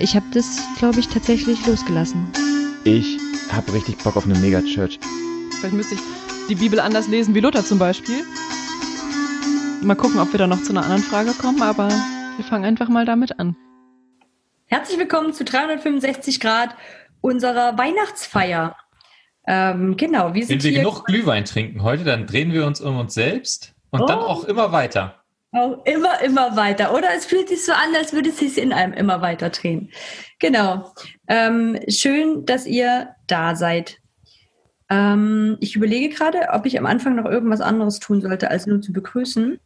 Ich habe das, glaube ich, tatsächlich losgelassen. Ich habe richtig Bock auf eine Megachurch. Vielleicht müsste ich die Bibel anders lesen wie Luther zum Beispiel. Mal gucken, ob wir da noch zu einer anderen Frage kommen, aber wir fangen einfach mal damit an. Herzlich willkommen zu 365 Grad unserer Weihnachtsfeier. Ähm, genau, wir sind Wenn wir hier genug Glühwein trinken heute, dann drehen wir uns um uns selbst und Oh. dann auch immer weiter. Auch immer, immer weiter. Oder es fühlt sich so an, als würde es sich in einem immer weiter drehen. Genau. Ähm, schön, dass ihr da seid. Ähm, ich überlege gerade, ob ich am Anfang noch irgendwas anderes tun sollte, als nur zu begrüßen.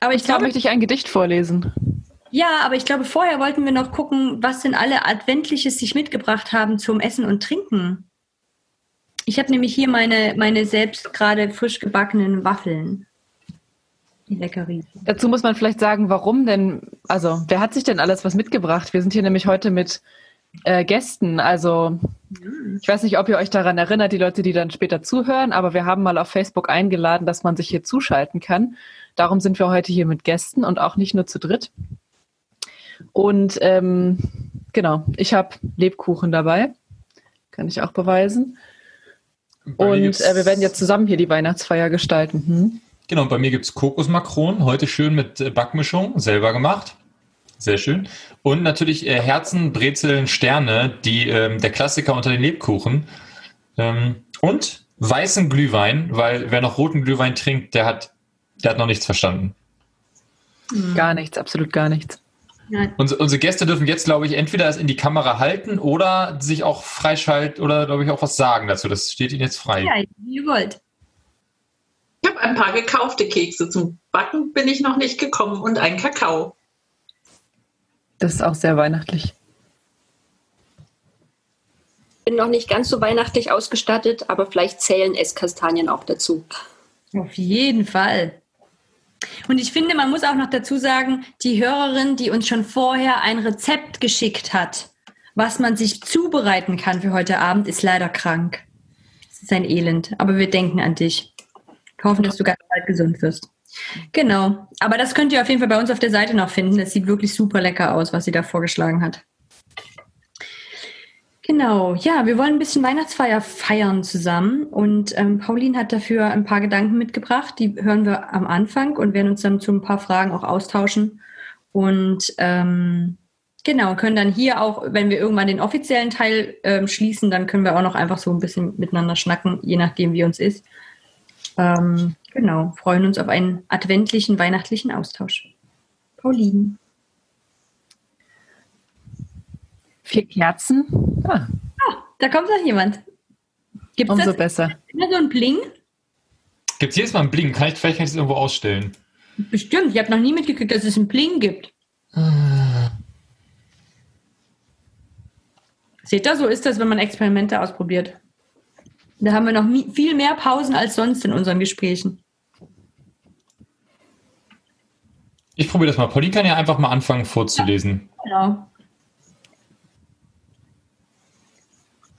Aber ich glaube, möchte ich ein Gedicht vorlesen. Ja, aber ich glaube, vorher wollten wir noch gucken, was denn alle Adventliches sich mitgebracht haben zum Essen und Trinken. Ich habe nämlich hier meine, meine selbst gerade frisch gebackenen Waffeln. Die Leckerie. Dazu muss man vielleicht sagen, warum denn, also wer hat sich denn alles was mitgebracht? Wir sind hier nämlich heute mit äh, Gästen. Also ich weiß nicht, ob ihr euch daran erinnert, die Leute, die dann später zuhören, aber wir haben mal auf Facebook eingeladen, dass man sich hier zuschalten kann. Darum sind wir heute hier mit Gästen und auch nicht nur zu dritt. Und ähm, genau, ich habe Lebkuchen dabei. Kann ich auch beweisen. Und äh, wir werden jetzt zusammen hier die Weihnachtsfeier gestalten. Hm? Genau, bei mir gibt es Kokosmakronen, heute schön mit äh, Backmischung, selber gemacht. Sehr schön. Und natürlich äh, Herzen, Brezeln, Sterne, die, ähm, der Klassiker unter den Lebkuchen. Ähm, und weißen Glühwein, weil wer noch roten Glühwein trinkt, der hat, der hat noch nichts verstanden. Gar nichts, absolut gar nichts. Unsere, unsere Gäste dürfen jetzt, glaube ich, entweder es in die Kamera halten oder sich auch freischalten oder, glaube ich, auch was sagen dazu. Das steht Ihnen jetzt frei. Ja, wie ihr wollt. Ich habe ein paar gekaufte Kekse. Zum Backen bin ich noch nicht gekommen und ein Kakao. Das ist auch sehr weihnachtlich. bin noch nicht ganz so weihnachtlich ausgestattet, aber vielleicht zählen Esskastanien auch dazu. Auf jeden Fall. Und ich finde, man muss auch noch dazu sagen, die Hörerin, die uns schon vorher ein Rezept geschickt hat, was man sich zubereiten kann für heute Abend, ist leider krank. Das ist ein Elend. Aber wir denken an dich. Hoffen, dass du ganz bald gesund wirst. Genau. Aber das könnt ihr auf jeden Fall bei uns auf der Seite noch finden. Das sieht wirklich super lecker aus, was sie da vorgeschlagen hat. Genau, ja, wir wollen ein bisschen Weihnachtsfeier feiern zusammen und ähm, Pauline hat dafür ein paar Gedanken mitgebracht, die hören wir am Anfang und werden uns dann zu ein paar Fragen auch austauschen und ähm, genau, können dann hier auch, wenn wir irgendwann den offiziellen Teil ähm, schließen, dann können wir auch noch einfach so ein bisschen miteinander schnacken, je nachdem wie uns ist. Ähm, genau, freuen uns auf einen adventlichen, weihnachtlichen Austausch. Pauline. Vier Kerzen. Ah, Da kommt noch jemand. Gibt es umso das besser. immer so ein Bling? Gibt es jedes Mal einen Bling? Kann ich, vielleicht kann ich es irgendwo ausstellen. Bestimmt, ich habe noch nie mitgekriegt, dass es einen Bling gibt. Seht ihr, so ist das, wenn man Experimente ausprobiert. Da haben wir noch viel mehr Pausen als sonst in unseren Gesprächen. Ich probiere das mal. Pauline kann ja einfach mal anfangen vorzulesen. Genau.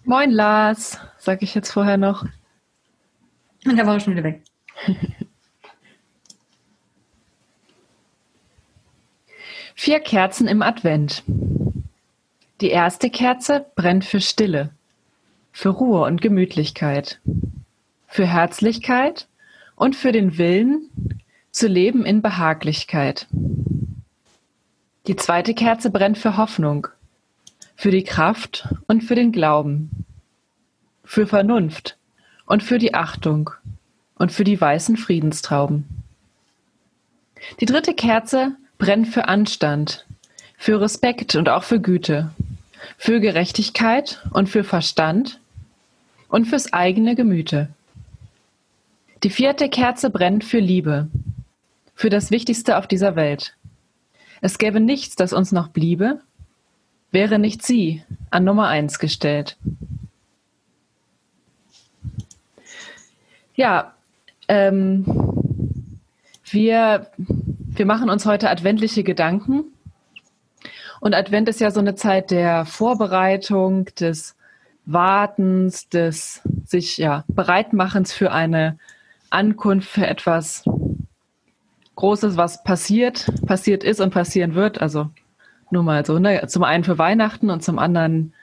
Moin Lars, sag ich jetzt vorher noch. Und da war er schon wieder weg. Vier Kerzen im Advent. Die erste Kerze brennt für Stille, für Ruhe und Gemütlichkeit, für Herzlichkeit und für den Willen zu leben in Behaglichkeit. Die zweite Kerze brennt für Hoffnung, für die Kraft und für den Glauben, für Vernunft und für die Achtung und für die weißen Friedenstrauben. Die dritte Kerze brennt für Anstand, für Respekt und auch für Güte, für Gerechtigkeit und für Verstand und fürs eigene Gemüte. Die vierte Kerze brennt für Liebe, für das Wichtigste auf dieser Welt. Es gäbe nichts, das uns noch bliebe, wäre nicht sie an Nummer eins gestellt. Ja, ähm, wir, wir machen uns heute adventliche Gedanken. Und Advent ist ja so eine Zeit der Vorbereitung, des Wartens, des sich ja Bereitmachens für eine Ankunft, für etwas Großes, was passiert, passiert ist und passieren wird. Also Nur mal so, ne? Zum einen für Weihnachten und zum anderen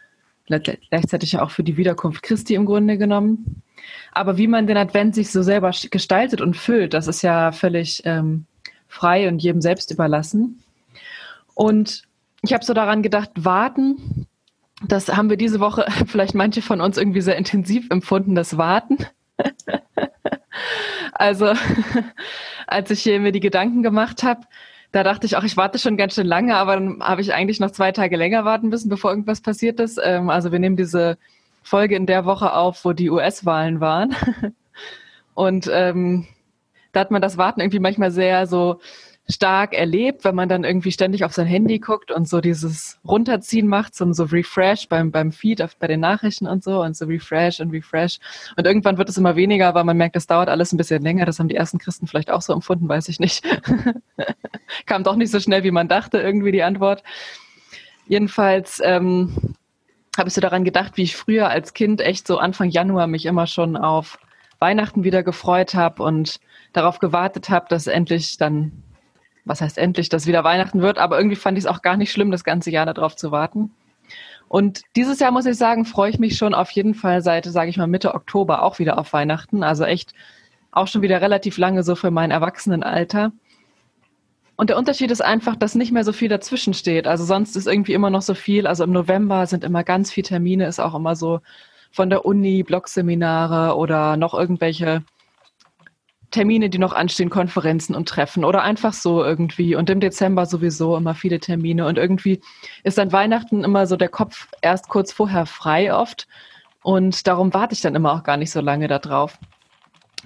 gleichzeitig auch für die Wiederkunft Christi im Grunde genommen. Aber wie man den Advent sich so selber gestaltet und füllt, das ist ja völlig ähm, frei und jedem selbst überlassen. Und ich habe so daran gedacht, warten, das haben wir diese Woche vielleicht manche von uns irgendwie sehr intensiv empfunden, das Warten. also als ich hier mir die Gedanken gemacht habe, da dachte ich auch, ich warte schon ganz schön lange, aber dann habe ich eigentlich noch zwei Tage länger warten müssen, bevor irgendwas passiert ist. Ähm, also wir nehmen diese Folge in der Woche auf, wo die US-Wahlen waren. Und ähm, da hat man das Warten irgendwie manchmal sehr so stark erlebt, wenn man dann irgendwie ständig auf sein Handy guckt und so dieses Runterziehen macht, zum so Refresh beim, beim Feed, bei den Nachrichten und so und so Refresh und Refresh. Und irgendwann wird es immer weniger, weil man merkt, das dauert alles ein bisschen länger. Das haben die ersten Christen vielleicht auch so empfunden, weiß ich nicht. Kam doch nicht so schnell, wie man dachte, irgendwie die Antwort. Jedenfalls ähm, habe ich so daran gedacht, wie ich früher als Kind echt so Anfang Januar mich immer schon auf Weihnachten wieder gefreut habe und darauf gewartet habe, dass endlich dann was heißt endlich, dass wieder Weihnachten wird, aber irgendwie fand ich es auch gar nicht schlimm, das ganze Jahr darauf zu warten. Und dieses Jahr muss ich sagen, freue ich mich schon auf jeden Fall seit, sage ich mal, Mitte Oktober auch wieder auf Weihnachten. Also echt auch schon wieder relativ lange so für mein Erwachsenenalter. Und der Unterschied ist einfach, dass nicht mehr so viel dazwischen steht. Also sonst ist irgendwie immer noch so viel. Also im November sind immer ganz viele Termine, ist auch immer so von der Uni, Blogseminare oder noch irgendwelche Termine, die noch anstehen, Konferenzen und Treffen oder einfach so irgendwie. Und im Dezember sowieso immer viele Termine. Und irgendwie ist dann Weihnachten immer so der Kopf erst kurz vorher frei oft. Und darum warte ich dann immer auch gar nicht so lange darauf.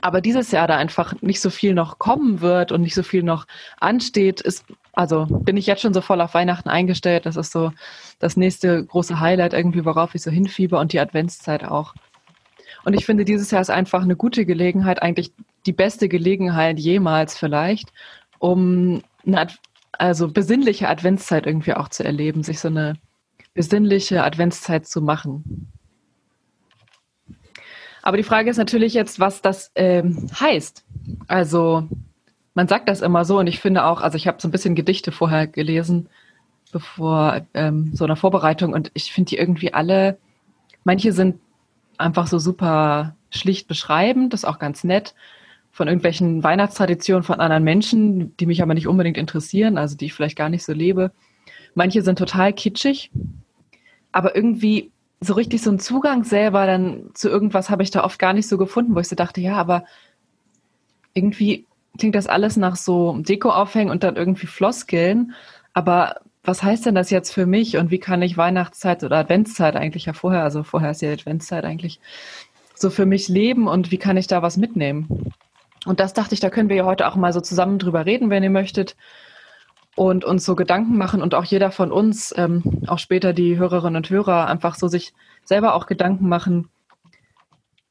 Aber dieses Jahr da einfach nicht so viel noch kommen wird und nicht so viel noch ansteht, ist, also bin ich jetzt schon so voll auf Weihnachten eingestellt. Das ist so das nächste große Highlight irgendwie, worauf ich so hinfieber und die Adventszeit auch. Und ich finde, dieses Jahr ist einfach eine gute Gelegenheit, eigentlich die beste Gelegenheit jemals vielleicht, um eine Ad also besinnliche Adventszeit irgendwie auch zu erleben, sich so eine besinnliche Adventszeit zu machen. Aber die Frage ist natürlich jetzt, was das ähm, heißt. Also man sagt das immer so und ich finde auch, also ich habe so ein bisschen Gedichte vorher gelesen, bevor ähm, so einer Vorbereitung und ich finde die irgendwie alle, manche sind einfach so super schlicht beschreibend, das ist auch ganz nett von irgendwelchen Weihnachtstraditionen von anderen Menschen, die mich aber nicht unbedingt interessieren, also die ich vielleicht gar nicht so lebe. Manche sind total kitschig, aber irgendwie so richtig so ein Zugang selber dann zu irgendwas habe ich da oft gar nicht so gefunden, wo ich so dachte, ja, aber irgendwie klingt das alles nach so Deko aufhängen und dann irgendwie Floskeln, aber was heißt denn das jetzt für mich und wie kann ich Weihnachtszeit oder Adventszeit eigentlich ja vorher, also vorher ist ja Adventszeit eigentlich, so für mich leben und wie kann ich da was mitnehmen? Und das dachte ich, da können wir ja heute auch mal so zusammen drüber reden, wenn ihr möchtet. Und uns so Gedanken machen und auch jeder von uns, ähm, auch später die Hörerinnen und Hörer, einfach so sich selber auch Gedanken machen,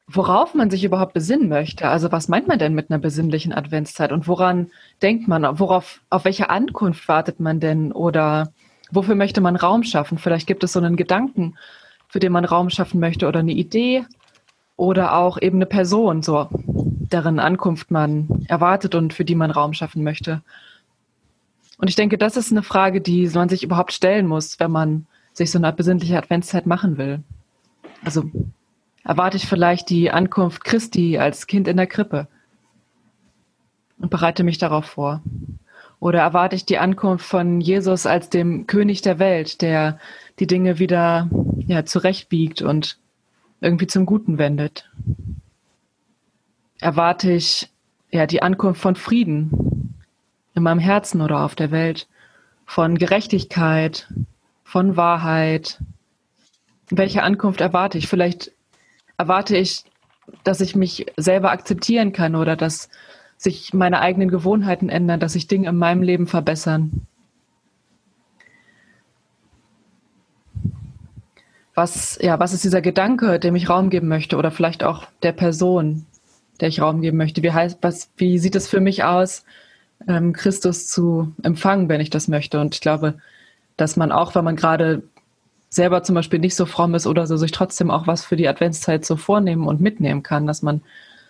worauf man sich überhaupt besinnen möchte. Also was meint man denn mit einer besinnlichen Adventszeit und woran denkt man? Worauf, auf welche Ankunft wartet man denn? Oder wofür möchte man Raum schaffen? Vielleicht gibt es so einen Gedanken, für den man Raum schaffen möchte oder eine Idee oder auch eben eine Person, so deren Ankunft man erwartet und für die man Raum schaffen möchte. Und ich denke, das ist eine Frage, die man sich überhaupt stellen muss, wenn man sich so eine besinnliche Adventszeit machen will. Also erwarte ich vielleicht die Ankunft Christi als Kind in der Krippe und bereite mich darauf vor. Oder erwarte ich die Ankunft von Jesus als dem König der Welt, der die Dinge wieder ja, zurechtbiegt und irgendwie zum Guten wendet? erwarte ich ja die Ankunft von Frieden in meinem Herzen oder auf der Welt, von Gerechtigkeit, von Wahrheit. Welche Ankunft erwarte ich? Vielleicht erwarte ich, dass ich mich selber akzeptieren kann oder dass sich meine eigenen Gewohnheiten ändern, dass sich Dinge in meinem Leben verbessern. Was, ja, was ist dieser Gedanke, dem ich Raum geben möchte oder vielleicht auch der Person, der ich Raum geben möchte. Wie heißt, was, wie sieht es für mich aus, ähm, Christus zu empfangen, wenn ich das möchte? Und ich glaube, dass man auch, wenn man gerade selber zum Beispiel nicht so fromm ist oder so, sich trotzdem auch was für die Adventszeit so vornehmen und mitnehmen kann, dass man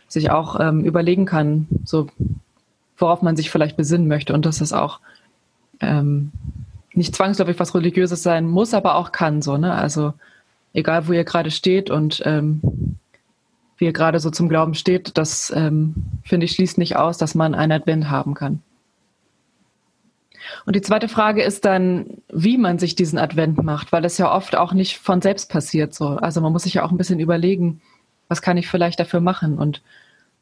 sich auch ähm, überlegen kann, so worauf man sich vielleicht besinnen möchte und dass es auch ähm, nicht zwangsläufig was Religiöses sein muss, aber auch kann so, ne? Also egal, wo ihr gerade steht und ähm, wie ihr gerade so zum Glauben steht, das ähm, finde ich schließt nicht aus, dass man einen Advent haben kann. Und die zweite Frage ist dann, wie man sich diesen Advent macht, weil es ja oft auch nicht von selbst passiert so. Also man muss sich ja auch ein bisschen überlegen, was kann ich vielleicht dafür machen und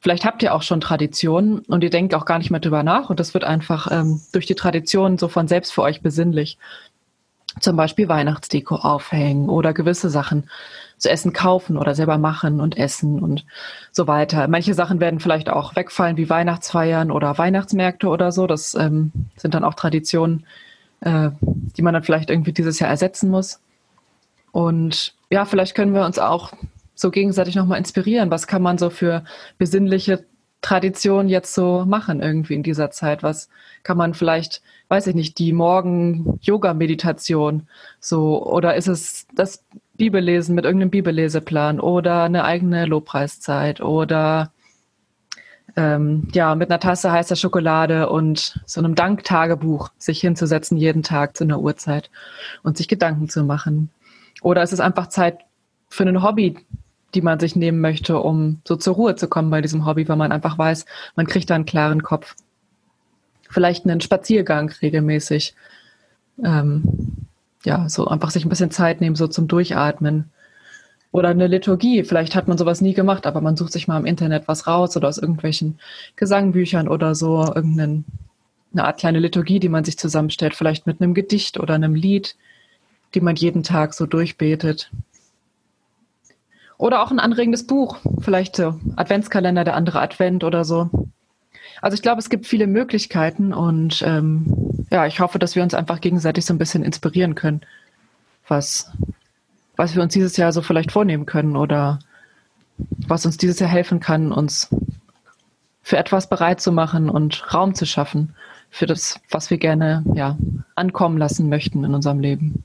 Vielleicht habt ihr auch schon Traditionen und ihr denkt auch gar nicht mehr drüber nach und das wird einfach ähm, durch die Traditionen so von selbst für euch besinnlich. Zum Beispiel Weihnachtsdeko aufhängen oder gewisse Sachen zu essen kaufen oder selber machen und essen und so weiter. Manche Sachen werden vielleicht auch wegfallen, wie Weihnachtsfeiern oder Weihnachtsmärkte oder so. Das ähm, sind dann auch Traditionen, äh, die man dann vielleicht irgendwie dieses Jahr ersetzen muss. Und ja, vielleicht können wir uns auch so gegenseitig nochmal inspirieren. Was kann man so für besinnliche Tradition jetzt so machen irgendwie in dieser Zeit? Was kann man vielleicht, weiß ich nicht, die Morgen-Yoga-Meditation so oder ist es das Bibellesen mit irgendeinem Bibelleseplan oder eine eigene Lobpreiszeit oder ähm, ja, mit einer Tasse heißer Schokolade und so einem Danktagebuch sich hinzusetzen jeden Tag zu einer Uhrzeit und sich Gedanken zu machen. Oder ist es einfach Zeit für ein Hobby, die man sich nehmen möchte, um so zur Ruhe zu kommen bei diesem Hobby, weil man einfach weiß, man kriegt da einen klaren Kopf. Vielleicht einen Spaziergang regelmäßig. Ähm, ja, so einfach sich ein bisschen Zeit nehmen, so zum Durchatmen. Oder eine Liturgie. Vielleicht hat man sowas nie gemacht, aber man sucht sich mal im Internet was raus oder aus irgendwelchen Gesangbüchern oder so, irgendeine eine Art kleine Liturgie, die man sich zusammenstellt, vielleicht mit einem Gedicht oder einem Lied, die man jeden Tag so durchbetet. Oder auch ein anregendes Buch, vielleicht so Adventskalender, der andere Advent oder so. Also ich glaube, es gibt viele Möglichkeiten und ähm, ja, ich hoffe, dass wir uns einfach gegenseitig so ein bisschen inspirieren können, was, was wir uns dieses Jahr so vielleicht vornehmen können oder was uns dieses Jahr helfen kann, uns für etwas bereit zu machen und Raum zu schaffen für das, was wir gerne ja, ankommen lassen möchten in unserem Leben.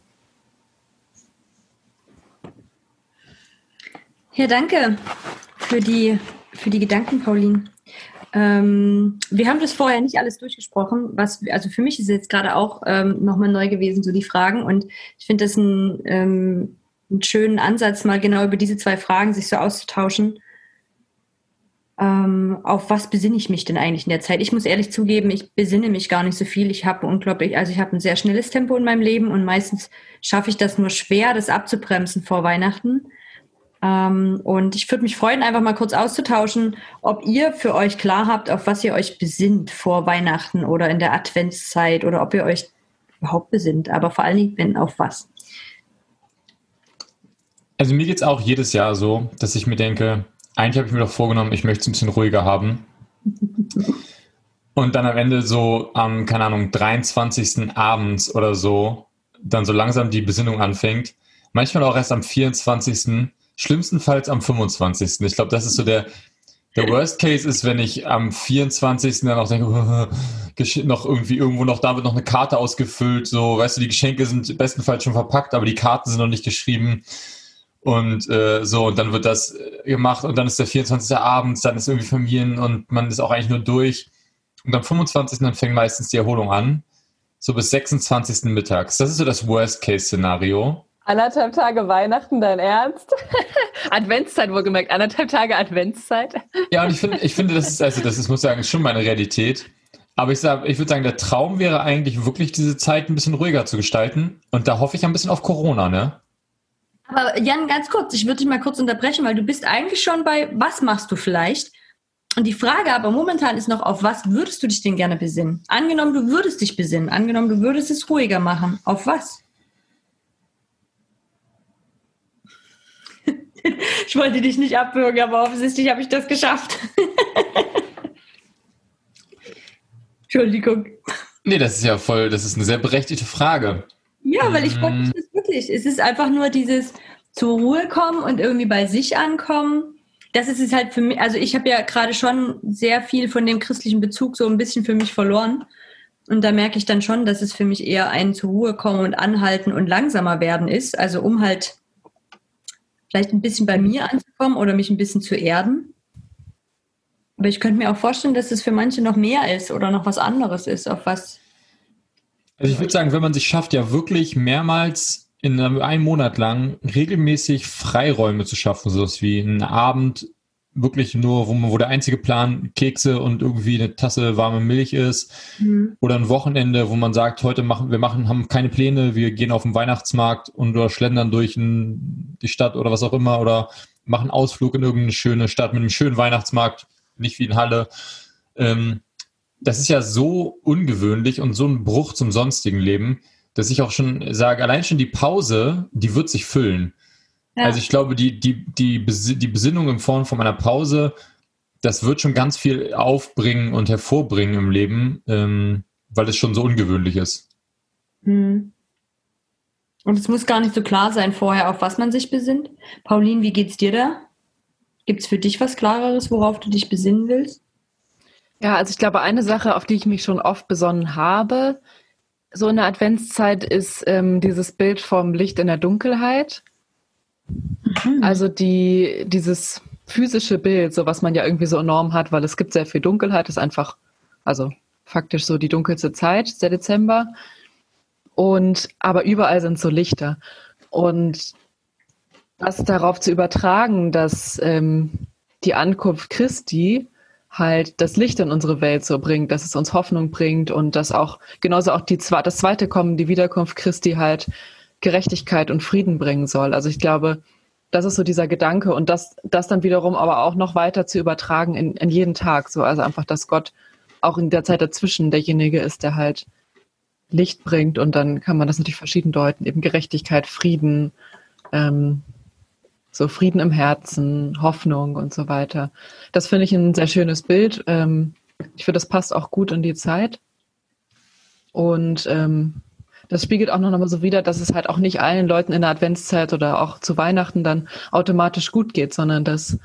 Ja, danke für die, für die Gedanken, Pauline. Ähm, wir haben das vorher nicht alles durchgesprochen, was, also für mich ist jetzt gerade auch ähm, nochmal neu gewesen, so die Fragen. Und ich finde das ein, ähm, einen schönen Ansatz, mal genau über diese zwei Fragen sich so auszutauschen. Ähm, auf was besinne ich mich denn eigentlich in der Zeit? Ich muss ehrlich zugeben, ich besinne mich gar nicht so viel. Ich habe unglaublich, also ich habe ein sehr schnelles Tempo in meinem Leben und meistens schaffe ich das nur schwer, das abzubremsen vor Weihnachten. Ähm, und ich würde mich freuen, einfach mal kurz auszutauschen, ob ihr für euch klar habt, auf was ihr euch besinnt vor Weihnachten oder in der Adventszeit oder ob ihr euch überhaupt besinnt, aber vor allen Dingen, wenn auf was. Also mir geht es auch jedes Jahr so, dass ich mir denke, eigentlich habe ich mir doch vorgenommen, ich möchte es ein bisschen ruhiger haben. Und dann am Ende so am, keine Ahnung, 23. abends oder so, dann so langsam die Besinnung anfängt. Manchmal auch erst am 24 schlimmstenfalls am 25. Ich glaube, das ist so der, der Worst Case ist, wenn ich am 24. dann auch denke, noch irgendwie irgendwo noch, da wird noch eine Karte ausgefüllt, so, weißt du, die Geschenke sind bestenfalls schon verpackt, aber die Karten sind noch nicht geschrieben. Und äh, so, und dann wird das äh, gemacht und dann ist der 24. abends, dann ist irgendwie Familien und man ist auch eigentlich nur durch. Und am 25. dann fängt meistens die Erholung an. So bis 26. mittags. Das ist so das Worst-Case-Szenario. Anderthalb Tage Weihnachten, dein Ernst? Adventszeit wohlgemerkt, anderthalb Tage Adventszeit. Ja, und ich finde, ich finde, das ist, also das ist, muss ich sagen, schon meine Realität. Aber ich sage, ich würde sagen, der Traum wäre eigentlich wirklich, diese Zeit ein bisschen ruhiger zu gestalten. Und da hoffe ich ein bisschen auf Corona, ne? Aber Jan, ganz kurz, ich würde dich mal kurz unterbrechen, weil du bist eigentlich schon bei, was machst du vielleicht? Und die Frage aber momentan ist noch, auf was würdest du dich denn gerne besinnen? Angenommen, du würdest dich besinnen. Angenommen, du würdest es ruhiger machen. Auf was? ich wollte dich nicht abwürgen, aber offensichtlich habe ich das geschafft. Entschuldigung. Nee, das ist ja voll, das ist eine sehr berechtigte Frage. Ja, weil ich frage mich das wirklich. Es ist einfach nur dieses zur Ruhe kommen und irgendwie bei sich ankommen. Das ist es halt für mich, also ich habe ja gerade schon sehr viel von dem christlichen Bezug so ein bisschen für mich verloren. Und da merke ich dann schon, dass es für mich eher ein zur Ruhe kommen und anhalten und langsamer werden ist. Also um halt vielleicht ein bisschen bei mir anzukommen oder mich ein bisschen zu erden. Aber ich könnte mir auch vorstellen, dass es für manche noch mehr ist oder noch was anderes ist, auf was. Also ich würde sagen, wenn man sich schafft, ja wirklich mehrmals in einem, Monat lang regelmäßig Freiräume zu schaffen, sowas wie einen Abend wirklich nur, wo, man, wo der einzige Plan Kekse und irgendwie eine Tasse warme Milch ist. Mhm. Oder ein Wochenende, wo man sagt, heute machen wir machen, haben keine Pläne, wir gehen auf den Weihnachtsmarkt und oder schlendern durch ein, die Stadt oder was auch immer oder machen Ausflug in irgendeine schöne Stadt mit einem schönen Weihnachtsmarkt, nicht wie in Halle. Ähm, das ist ja so ungewöhnlich und so ein Bruch zum sonstigen Leben, dass ich auch schon sage, allein schon die Pause, die wird sich füllen. Ja. Also ich glaube, die, die, die, die Besinnung in Form von einer Pause, das wird schon ganz viel aufbringen und hervorbringen im Leben, ähm, weil es schon so ungewöhnlich ist. Mhm. Und es muss gar nicht so klar sein vorher, auf was man sich besinnt. Pauline, wie geht's dir da? Gibt es für dich was Klareres, worauf du dich besinnen willst? Ja, also ich glaube, eine Sache, auf die ich mich schon oft besonnen habe, so in der Adventszeit, ist ähm, dieses Bild vom Licht in der Dunkelheit. Also die, dieses physische Bild, so was man ja irgendwie so enorm hat, weil es gibt sehr viel Dunkelheit, ist einfach, also faktisch so die dunkelste Zeit, der Dezember. Und aber überall sind so Lichter. Und das darauf zu übertragen, dass ähm, die Ankunft Christi halt das Licht in unsere Welt so bringt, dass es uns Hoffnung bringt und dass auch genauso auch die das zweite Kommen, die Wiederkunft Christi halt Gerechtigkeit und Frieden bringen soll. Also ich glaube, das ist so dieser Gedanke und das, das dann wiederum aber auch noch weiter zu übertragen in, in jeden Tag. So, also einfach, dass Gott auch in der Zeit dazwischen derjenige ist, der halt Licht bringt und dann kann man das natürlich verschieden deuten. Eben Gerechtigkeit, Frieden, ähm, so Frieden im Herzen, Hoffnung und so weiter. Das finde ich ein sehr schönes Bild. Ähm, ich finde, das passt auch gut in die Zeit. Und ähm, das spiegelt auch noch mal so wider, dass es halt auch nicht allen Leuten in der Adventszeit oder auch zu Weihnachten dann automatisch gut geht, sondern dass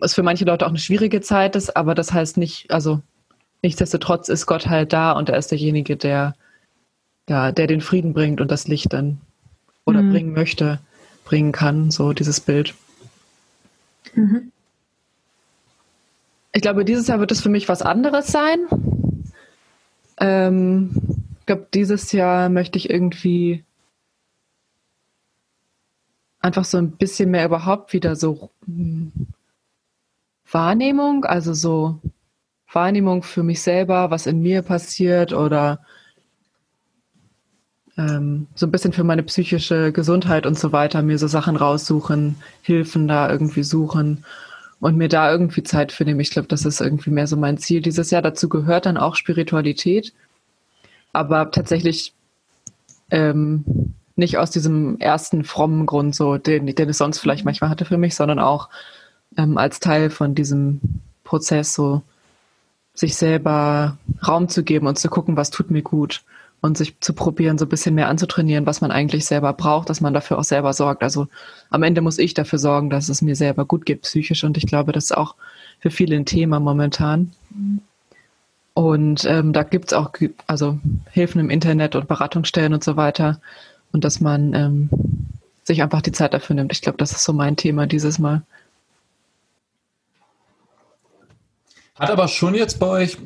es für manche Leute auch eine schwierige Zeit ist, aber das heißt nicht, also nichtsdestotrotz ist Gott halt da und er ist derjenige, der, ja, der den Frieden bringt und das Licht dann oder Mhm. bringen möchte, bringen kann, so dieses Bild. Mhm. Ich glaube, dieses Jahr wird es für mich was anderes sein. Ähm, glaube, dieses Jahr möchte ich irgendwie einfach so ein bisschen mehr überhaupt wieder so hm, Wahrnehmung, also so Wahrnehmung für mich selber, was in mir passiert oder ähm, so ein bisschen für meine psychische Gesundheit und so weiter, mir so Sachen raussuchen, Hilfen da irgendwie suchen und mir da irgendwie Zeit für nehmen. Ich glaube, das ist irgendwie mehr so mein Ziel dieses Jahr. Dazu gehört dann auch Spiritualität, aber tatsächlich ähm, nicht aus diesem ersten frommen Grund, so den, den es sonst vielleicht manchmal hatte für mich, sondern auch ähm, als Teil von diesem Prozess, so sich selber Raum zu geben und zu gucken, was tut mir gut und sich zu probieren, so ein bisschen mehr anzutrainieren, was man eigentlich selber braucht, dass man dafür auch selber sorgt. Also am Ende muss ich dafür sorgen, dass es mir selber gut geht psychisch und ich glaube, das ist auch für viele ein Thema momentan. Und ähm, da gibt's auch ge- also Hilfen im Internet und Beratungsstellen und so weiter und dass man ähm, sich einfach die Zeit dafür nimmt. Ich glaube, das ist so mein Thema dieses Mal. Hat aber schon jetzt bei euch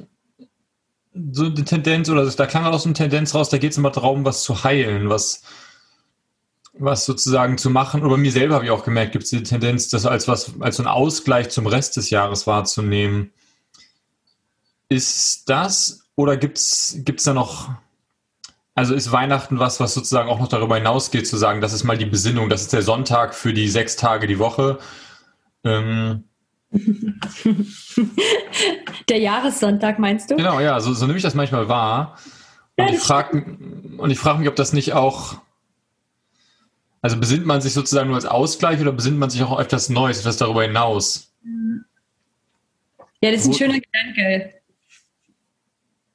so eine Tendenz, oder da klang auch so eine Tendenz raus, da geht es immer darum, was zu heilen, was, was sozusagen zu machen. Oder mir selber habe ich auch gemerkt, gibt es die Tendenz, das als was, als so ein Ausgleich zum Rest des Jahres wahrzunehmen. Ist das oder gibt es da noch, also ist Weihnachten was, was sozusagen auch noch darüber hinausgeht, zu sagen, das ist mal die Besinnung, das ist der Sonntag für die sechs Tage die Woche. Ähm, Der Jahressonntag meinst du? Genau, ja, so, so nehme ich das manchmal wahr. Und ich frage und ich frage mich, ob das nicht auch, also besinnt man sich sozusagen nur als Ausgleich oder besinnt man sich auch auf etwas Neues, etwas darüber hinaus? Ja, das ist ein schöner Gedanke.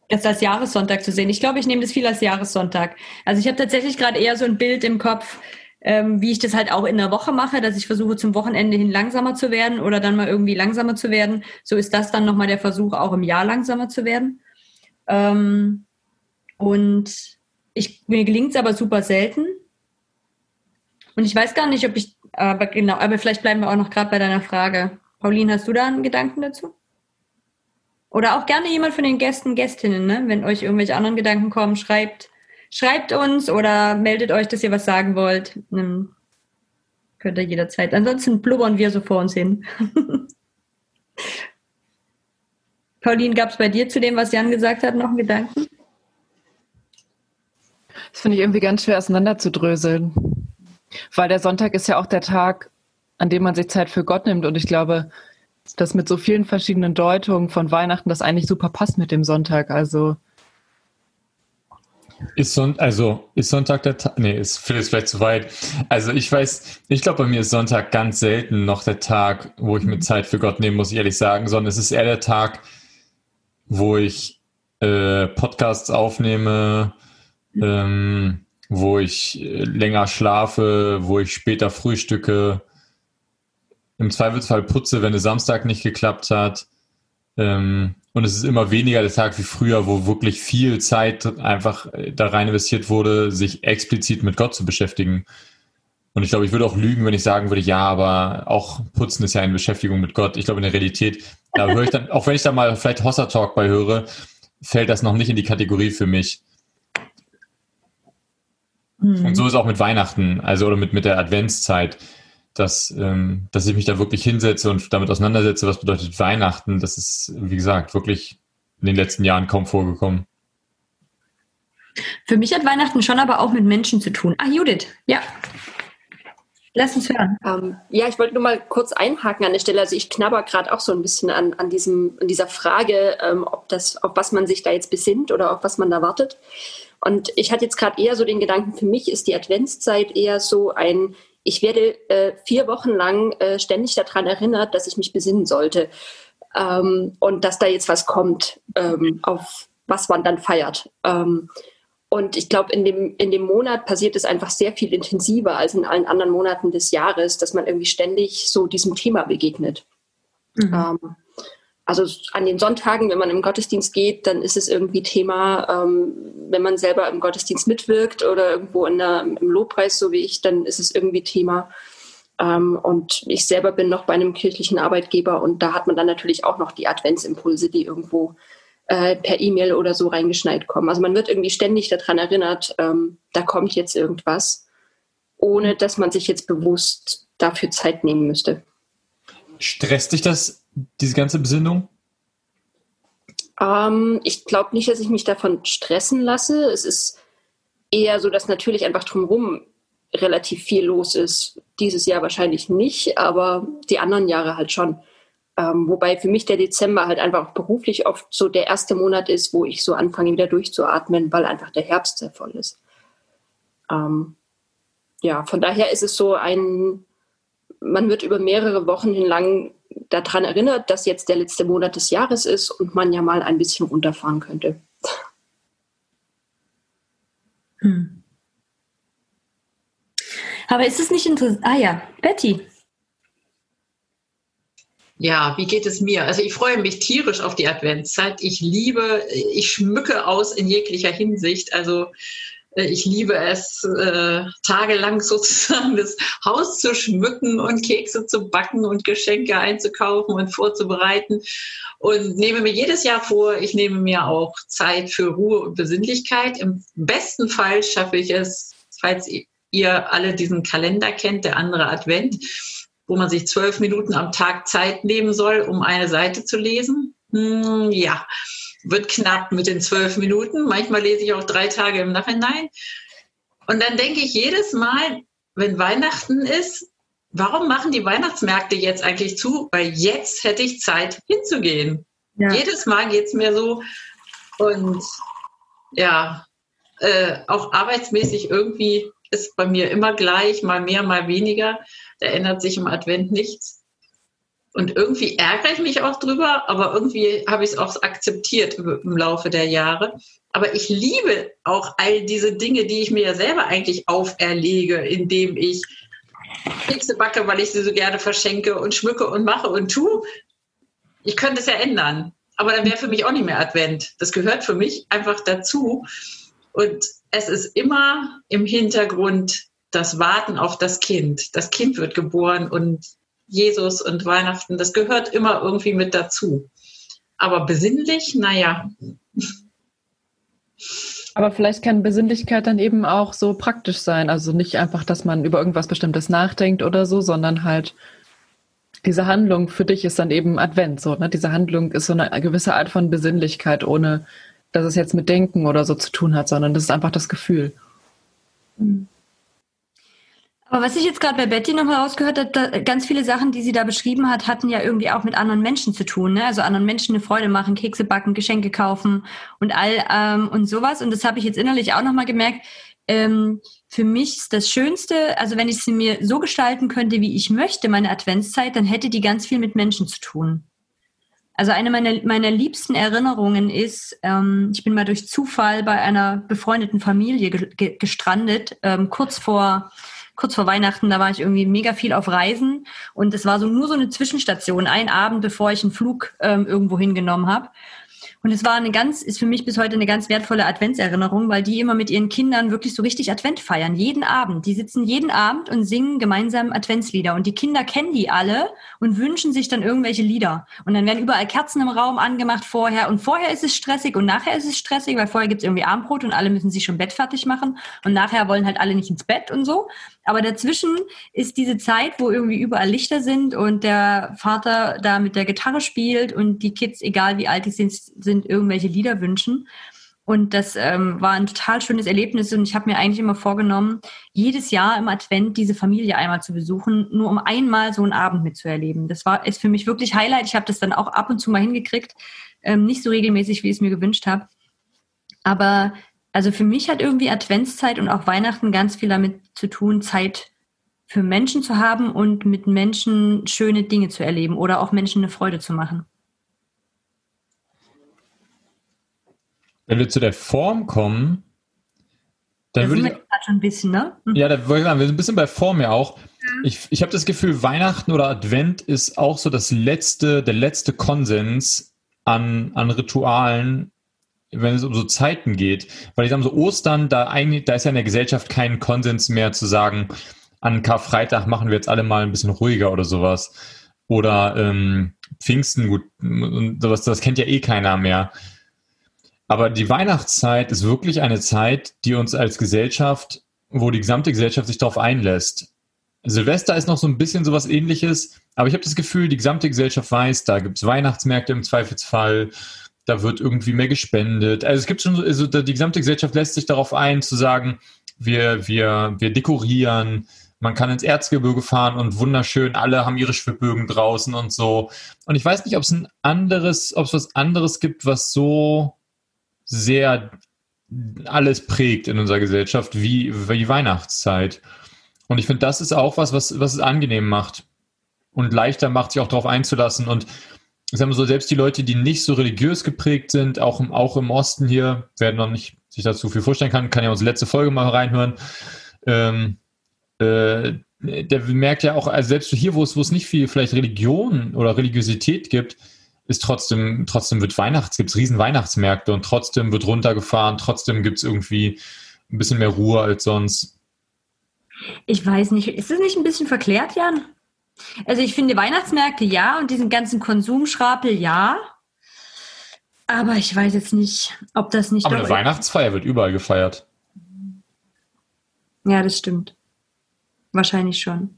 Das als Jahressonntag zu sehen. Ich glaube, ich nehme das viel als Jahressonntag. Also ich habe tatsächlich gerade eher so ein Bild im Kopf, ähm, wie ich das halt auch in der Woche mache, dass ich versuche zum Wochenende hin langsamer zu werden oder dann mal irgendwie langsamer zu werden. So ist das dann nochmal der Versuch, auch im Jahr langsamer zu werden. Ähm, und ich, mir gelingt es aber super selten. Und ich weiß gar nicht, ob ich, aber genau, aber vielleicht bleiben wir auch noch gerade bei deiner Frage. Pauline, hast du da einen Gedanken dazu? Oder auch gerne jemand von den Gästen, Gästinnen, ne? wenn euch irgendwelche anderen Gedanken kommen, schreibt, schreibt uns oder meldet euch, dass ihr was sagen wollt. Dann könnt ihr jederzeit. Ansonsten blubbern wir so vor uns hin. Pauline, gab es bei dir zu dem, was Jan gesagt hat, noch einen Gedanken? Das finde ich irgendwie ganz schwer auseinanderzudröseln. Weil der Sonntag ist ja auch der Tag, an dem man sich Zeit für Gott nimmt. Und ich glaube, dass mit so vielen verschiedenen Deutungen von Weihnachten das eigentlich super passt mit dem Sonntag. Also. Ist, Son also, ist Sonntag der Tag? Nee, ist vielleicht zu weit. Also ich weiß, ich glaube, bei mir ist Sonntag ganz selten noch der Tag, wo ich mir Zeit für Gott nehmen muss, ich ehrlich sagen, sondern es ist eher der Tag, wo ich äh, Podcasts aufnehme, ähm, wo ich äh, länger schlafe, wo ich später frühstücke, im Zweifelsfall putze, wenn es Samstag nicht geklappt hat. Ähm, und es ist immer weniger der Tag wie früher, wo wirklich viel Zeit einfach äh, da rein investiert wurde, sich explizit mit Gott zu beschäftigen. Und ich glaube, ich würde auch lügen, wenn ich sagen würde, ja, aber auch Putzen ist ja eine Beschäftigung mit Gott. Ich glaube, in der Realität, da höre ich dann, auch wenn ich da mal vielleicht Hossa Talk bei höre, fällt das noch nicht in die Kategorie für mich. Mhm. Und so ist auch mit Weihnachten, also oder mit, mit der Adventszeit, dass, ähm, dass ich mich da wirklich hinsetze und damit auseinandersetze, was bedeutet Weihnachten. Das ist, wie gesagt, wirklich in den letzten Jahren kaum vorgekommen. Für mich hat Weihnachten schon aber auch mit Menschen zu tun. Ah, Judith, ja. Lass uns hören. Ähm, ja, ich wollte nur mal kurz einhaken an der Stelle. Also ich knabber gerade auch so ein bisschen an, an, diesem, an dieser Frage, ähm, ob das, auf was man sich da jetzt besinnt oder auf was man da wartet. Und ich hatte jetzt gerade eher so den Gedanken, für mich ist die Adventszeit eher so ein, ich werde äh, vier Wochen lang äh, ständig daran erinnert, dass ich mich besinnen sollte. Ähm, und dass da jetzt was kommt, ähm, auf was man dann feiert. Ähm, und ich glaube, in dem, in dem Monat passiert es einfach sehr viel intensiver als in allen anderen Monaten des Jahres, dass man irgendwie ständig so diesem Thema begegnet. Mhm. Also an den Sonntagen, wenn man im Gottesdienst geht, dann ist es irgendwie Thema, ähm, wenn man selber im Gottesdienst mitwirkt oder irgendwo der, im Lobpreis, so wie ich, dann ist es irgendwie Thema. Ähm, und ich selber bin noch bei einem kirchlichen Arbeitgeber und da hat man dann natürlich auch noch die Adventsimpulse, die irgendwo äh, per E-Mail oder so reingeschneit kommen. Also man wird irgendwie ständig daran erinnert, ähm, da kommt jetzt irgendwas, ohne dass man sich jetzt bewusst dafür Zeit nehmen müsste. Stresst dich das diese ganze Besinnung? Ähm, ich glaube nicht, dass ich mich davon stressen lasse. Es ist eher so, dass natürlich einfach drumherum relativ viel los ist. Dieses Jahr wahrscheinlich nicht, aber die anderen Jahre halt schon. Ähm, wobei für mich der Dezember halt einfach beruflich oft so der erste Monat ist, wo ich so anfange wieder durchzuatmen, weil einfach der Herbst sehr voll ist. Ähm, ja, von daher ist es so ein, man wird über mehrere Wochen hinlang daran erinnert, dass jetzt der letzte Monat des Jahres ist und man ja mal ein bisschen runterfahren könnte. Hm. Aber ist es nicht interessant? Ah ja, Betty. Ja, wie geht es mir? Also ich freue mich tierisch auf die Adventszeit. Ich liebe, ich schmücke aus in jeglicher Hinsicht. Also ich liebe es, äh, tagelang sozusagen das Haus zu schmücken und Kekse zu backen und Geschenke einzukaufen und vorzubereiten. Und nehme mir jedes Jahr vor, ich nehme mir auch Zeit für Ruhe und Besinnlichkeit. Im besten Fall schaffe ich es, falls ihr alle diesen Kalender kennt, der andere Advent, wo man sich zwölf Minuten am Tag Zeit nehmen soll, um eine Seite zu lesen. Hm, ja, wird knapp mit den zwölf Minuten. Manchmal lese ich auch drei Tage im Nachhinein. Und dann denke ich jedes Mal, wenn Weihnachten ist, warum machen die Weihnachtsmärkte jetzt eigentlich zu? Weil jetzt hätte ich Zeit hinzugehen. Ja. Jedes Mal geht es mir so. Und ja, äh, auch arbeitsmäßig irgendwie ist bei mir immer gleich, mal mehr, mal weniger. Da ändert sich im Advent nichts. Und irgendwie ärgere ich mich auch drüber, aber irgendwie habe ich es auch akzeptiert im Laufe der Jahre. Aber ich liebe auch all diese Dinge, die ich mir ja selber eigentlich auferlege, indem ich Kekse backe, weil ich sie so gerne verschenke und schmücke und mache und tue. Ich könnte es ja ändern, aber dann wäre für mich auch nicht mehr Advent. Das gehört für mich einfach dazu. Und es ist immer im Hintergrund das Warten auf das Kind. Das Kind wird geboren und Jesus und Weihnachten, das gehört immer irgendwie mit dazu. Aber besinnlich, naja. Aber vielleicht kann Besinnlichkeit dann eben auch so praktisch sein. Also nicht einfach, dass man über irgendwas Bestimmtes nachdenkt oder so, sondern halt diese Handlung für dich ist dann eben Advent. So, ne? Diese Handlung ist so eine gewisse Art von Besinnlichkeit, ohne dass es jetzt mit Denken oder so zu tun hat, sondern das ist einfach das Gefühl. Mhm. Aber was ich jetzt gerade bei Betty nochmal rausgehört habe, ganz viele Sachen, die sie da beschrieben hat, hatten ja irgendwie auch mit anderen Menschen zu tun. Ne? Also anderen Menschen eine Freude machen, Kekse backen, Geschenke kaufen und all ähm, und sowas. Und das habe ich jetzt innerlich auch nochmal gemerkt. Ähm, für mich ist das Schönste, also wenn ich sie mir so gestalten könnte, wie ich möchte, meine Adventszeit, dann hätte die ganz viel mit Menschen zu tun. Also eine meiner, meiner liebsten Erinnerungen ist, ähm, ich bin mal durch Zufall bei einer befreundeten Familie ge gestrandet, ähm, kurz vor kurz vor Weihnachten, da war ich irgendwie mega viel auf Reisen und es war so nur so eine Zwischenstation, ein Abend, bevor ich einen Flug ähm, irgendwo hingenommen habe. Und es war eine ganz, ist für mich bis heute eine ganz wertvolle Adventserinnerung, weil die immer mit ihren Kindern wirklich so richtig Advent feiern. Jeden Abend. Die sitzen jeden Abend und singen gemeinsam Adventslieder. Und die Kinder kennen die alle und wünschen sich dann irgendwelche Lieder. Und dann werden überall Kerzen im Raum angemacht vorher. Und vorher ist es stressig und nachher ist es stressig, weil vorher gibt es irgendwie Abendbrot und alle müssen sich schon Bett fertig machen. Und nachher wollen halt alle nicht ins Bett und so. Aber dazwischen ist diese Zeit, wo irgendwie überall Lichter sind und der Vater da mit der Gitarre spielt und die Kids, egal wie alt die sind, sind irgendwelche Lieder wünschen. Und das ähm, war ein total schönes Erlebnis und ich habe mir eigentlich immer vorgenommen, jedes Jahr im Advent diese Familie einmal zu besuchen, nur um einmal so einen Abend mitzuerleben. Das war ist für mich wirklich Highlight. Ich habe das dann auch ab und zu mal hingekriegt, ähm, nicht so regelmäßig, wie ich es mir gewünscht habe. Aber also für mich hat irgendwie Adventszeit und auch Weihnachten ganz viel damit zu tun, Zeit für Menschen zu haben und mit Menschen schöne Dinge zu erleben oder auch Menschen eine Freude zu machen. Wenn wir zu der Form kommen, dann da würde sind ich. wir gerade schon ein bisschen, ne? Mhm. Ja, da wollte ich sagen, wir sind ein bisschen bei Form ja auch. Ich, ich habe das Gefühl, Weihnachten oder Advent ist auch so das letzte, der letzte Konsens an, an Ritualen, wenn es um so Zeiten geht. Weil ich sage so, Ostern, da, eigentlich, da ist ja in der Gesellschaft kein Konsens mehr zu sagen, an Karfreitag machen wir jetzt alle mal ein bisschen ruhiger oder sowas. Oder ähm, Pfingsten, gut, sowas, das kennt ja eh keiner mehr. Aber die Weihnachtszeit ist wirklich eine Zeit, die uns als Gesellschaft, wo die gesamte Gesellschaft sich darauf einlässt. Silvester ist noch so ein bisschen sowas ähnliches, aber ich habe das Gefühl, die gesamte Gesellschaft weiß, da gibt es Weihnachtsmärkte im Zweifelsfall, da wird irgendwie mehr gespendet. Also es gibt schon, also die gesamte Gesellschaft lässt sich darauf ein, zu sagen, wir, wir, wir dekorieren, man kann ins Erzgebirge fahren und wunderschön, alle haben ihre Schwibbögen draußen und so. Und ich weiß nicht, ob es ein anderes, ob es was anderes gibt, was so sehr alles prägt in unserer Gesellschaft wie, wie Weihnachtszeit. Und ich finde, das ist auch was, was, was es angenehm macht und leichter macht, sich auch darauf einzulassen. Und sagen wir so, selbst die Leute, die nicht so religiös geprägt sind, auch im, auch im Osten hier, werden noch nicht sich dazu viel vorstellen kann, kann ja unsere letzte Folge mal reinhören. Ähm, äh, der merkt ja auch, also selbst hier, wo es, wo es nicht viel vielleicht Religion oder Religiosität gibt, ist trotzdem, trotzdem wird Weihnachts, gibt es riesen Weihnachtsmärkte und trotzdem wird runtergefahren, trotzdem gibt es irgendwie ein bisschen mehr Ruhe als sonst. Ich weiß nicht, ist das nicht ein bisschen verklärt, Jan? Also ich finde Weihnachtsmärkte ja und diesen ganzen Konsumschrapel ja. Aber ich weiß jetzt nicht, ob das nicht. Aber eine Weihnachtsfeier wird überall gefeiert. Ja, das stimmt. Wahrscheinlich schon.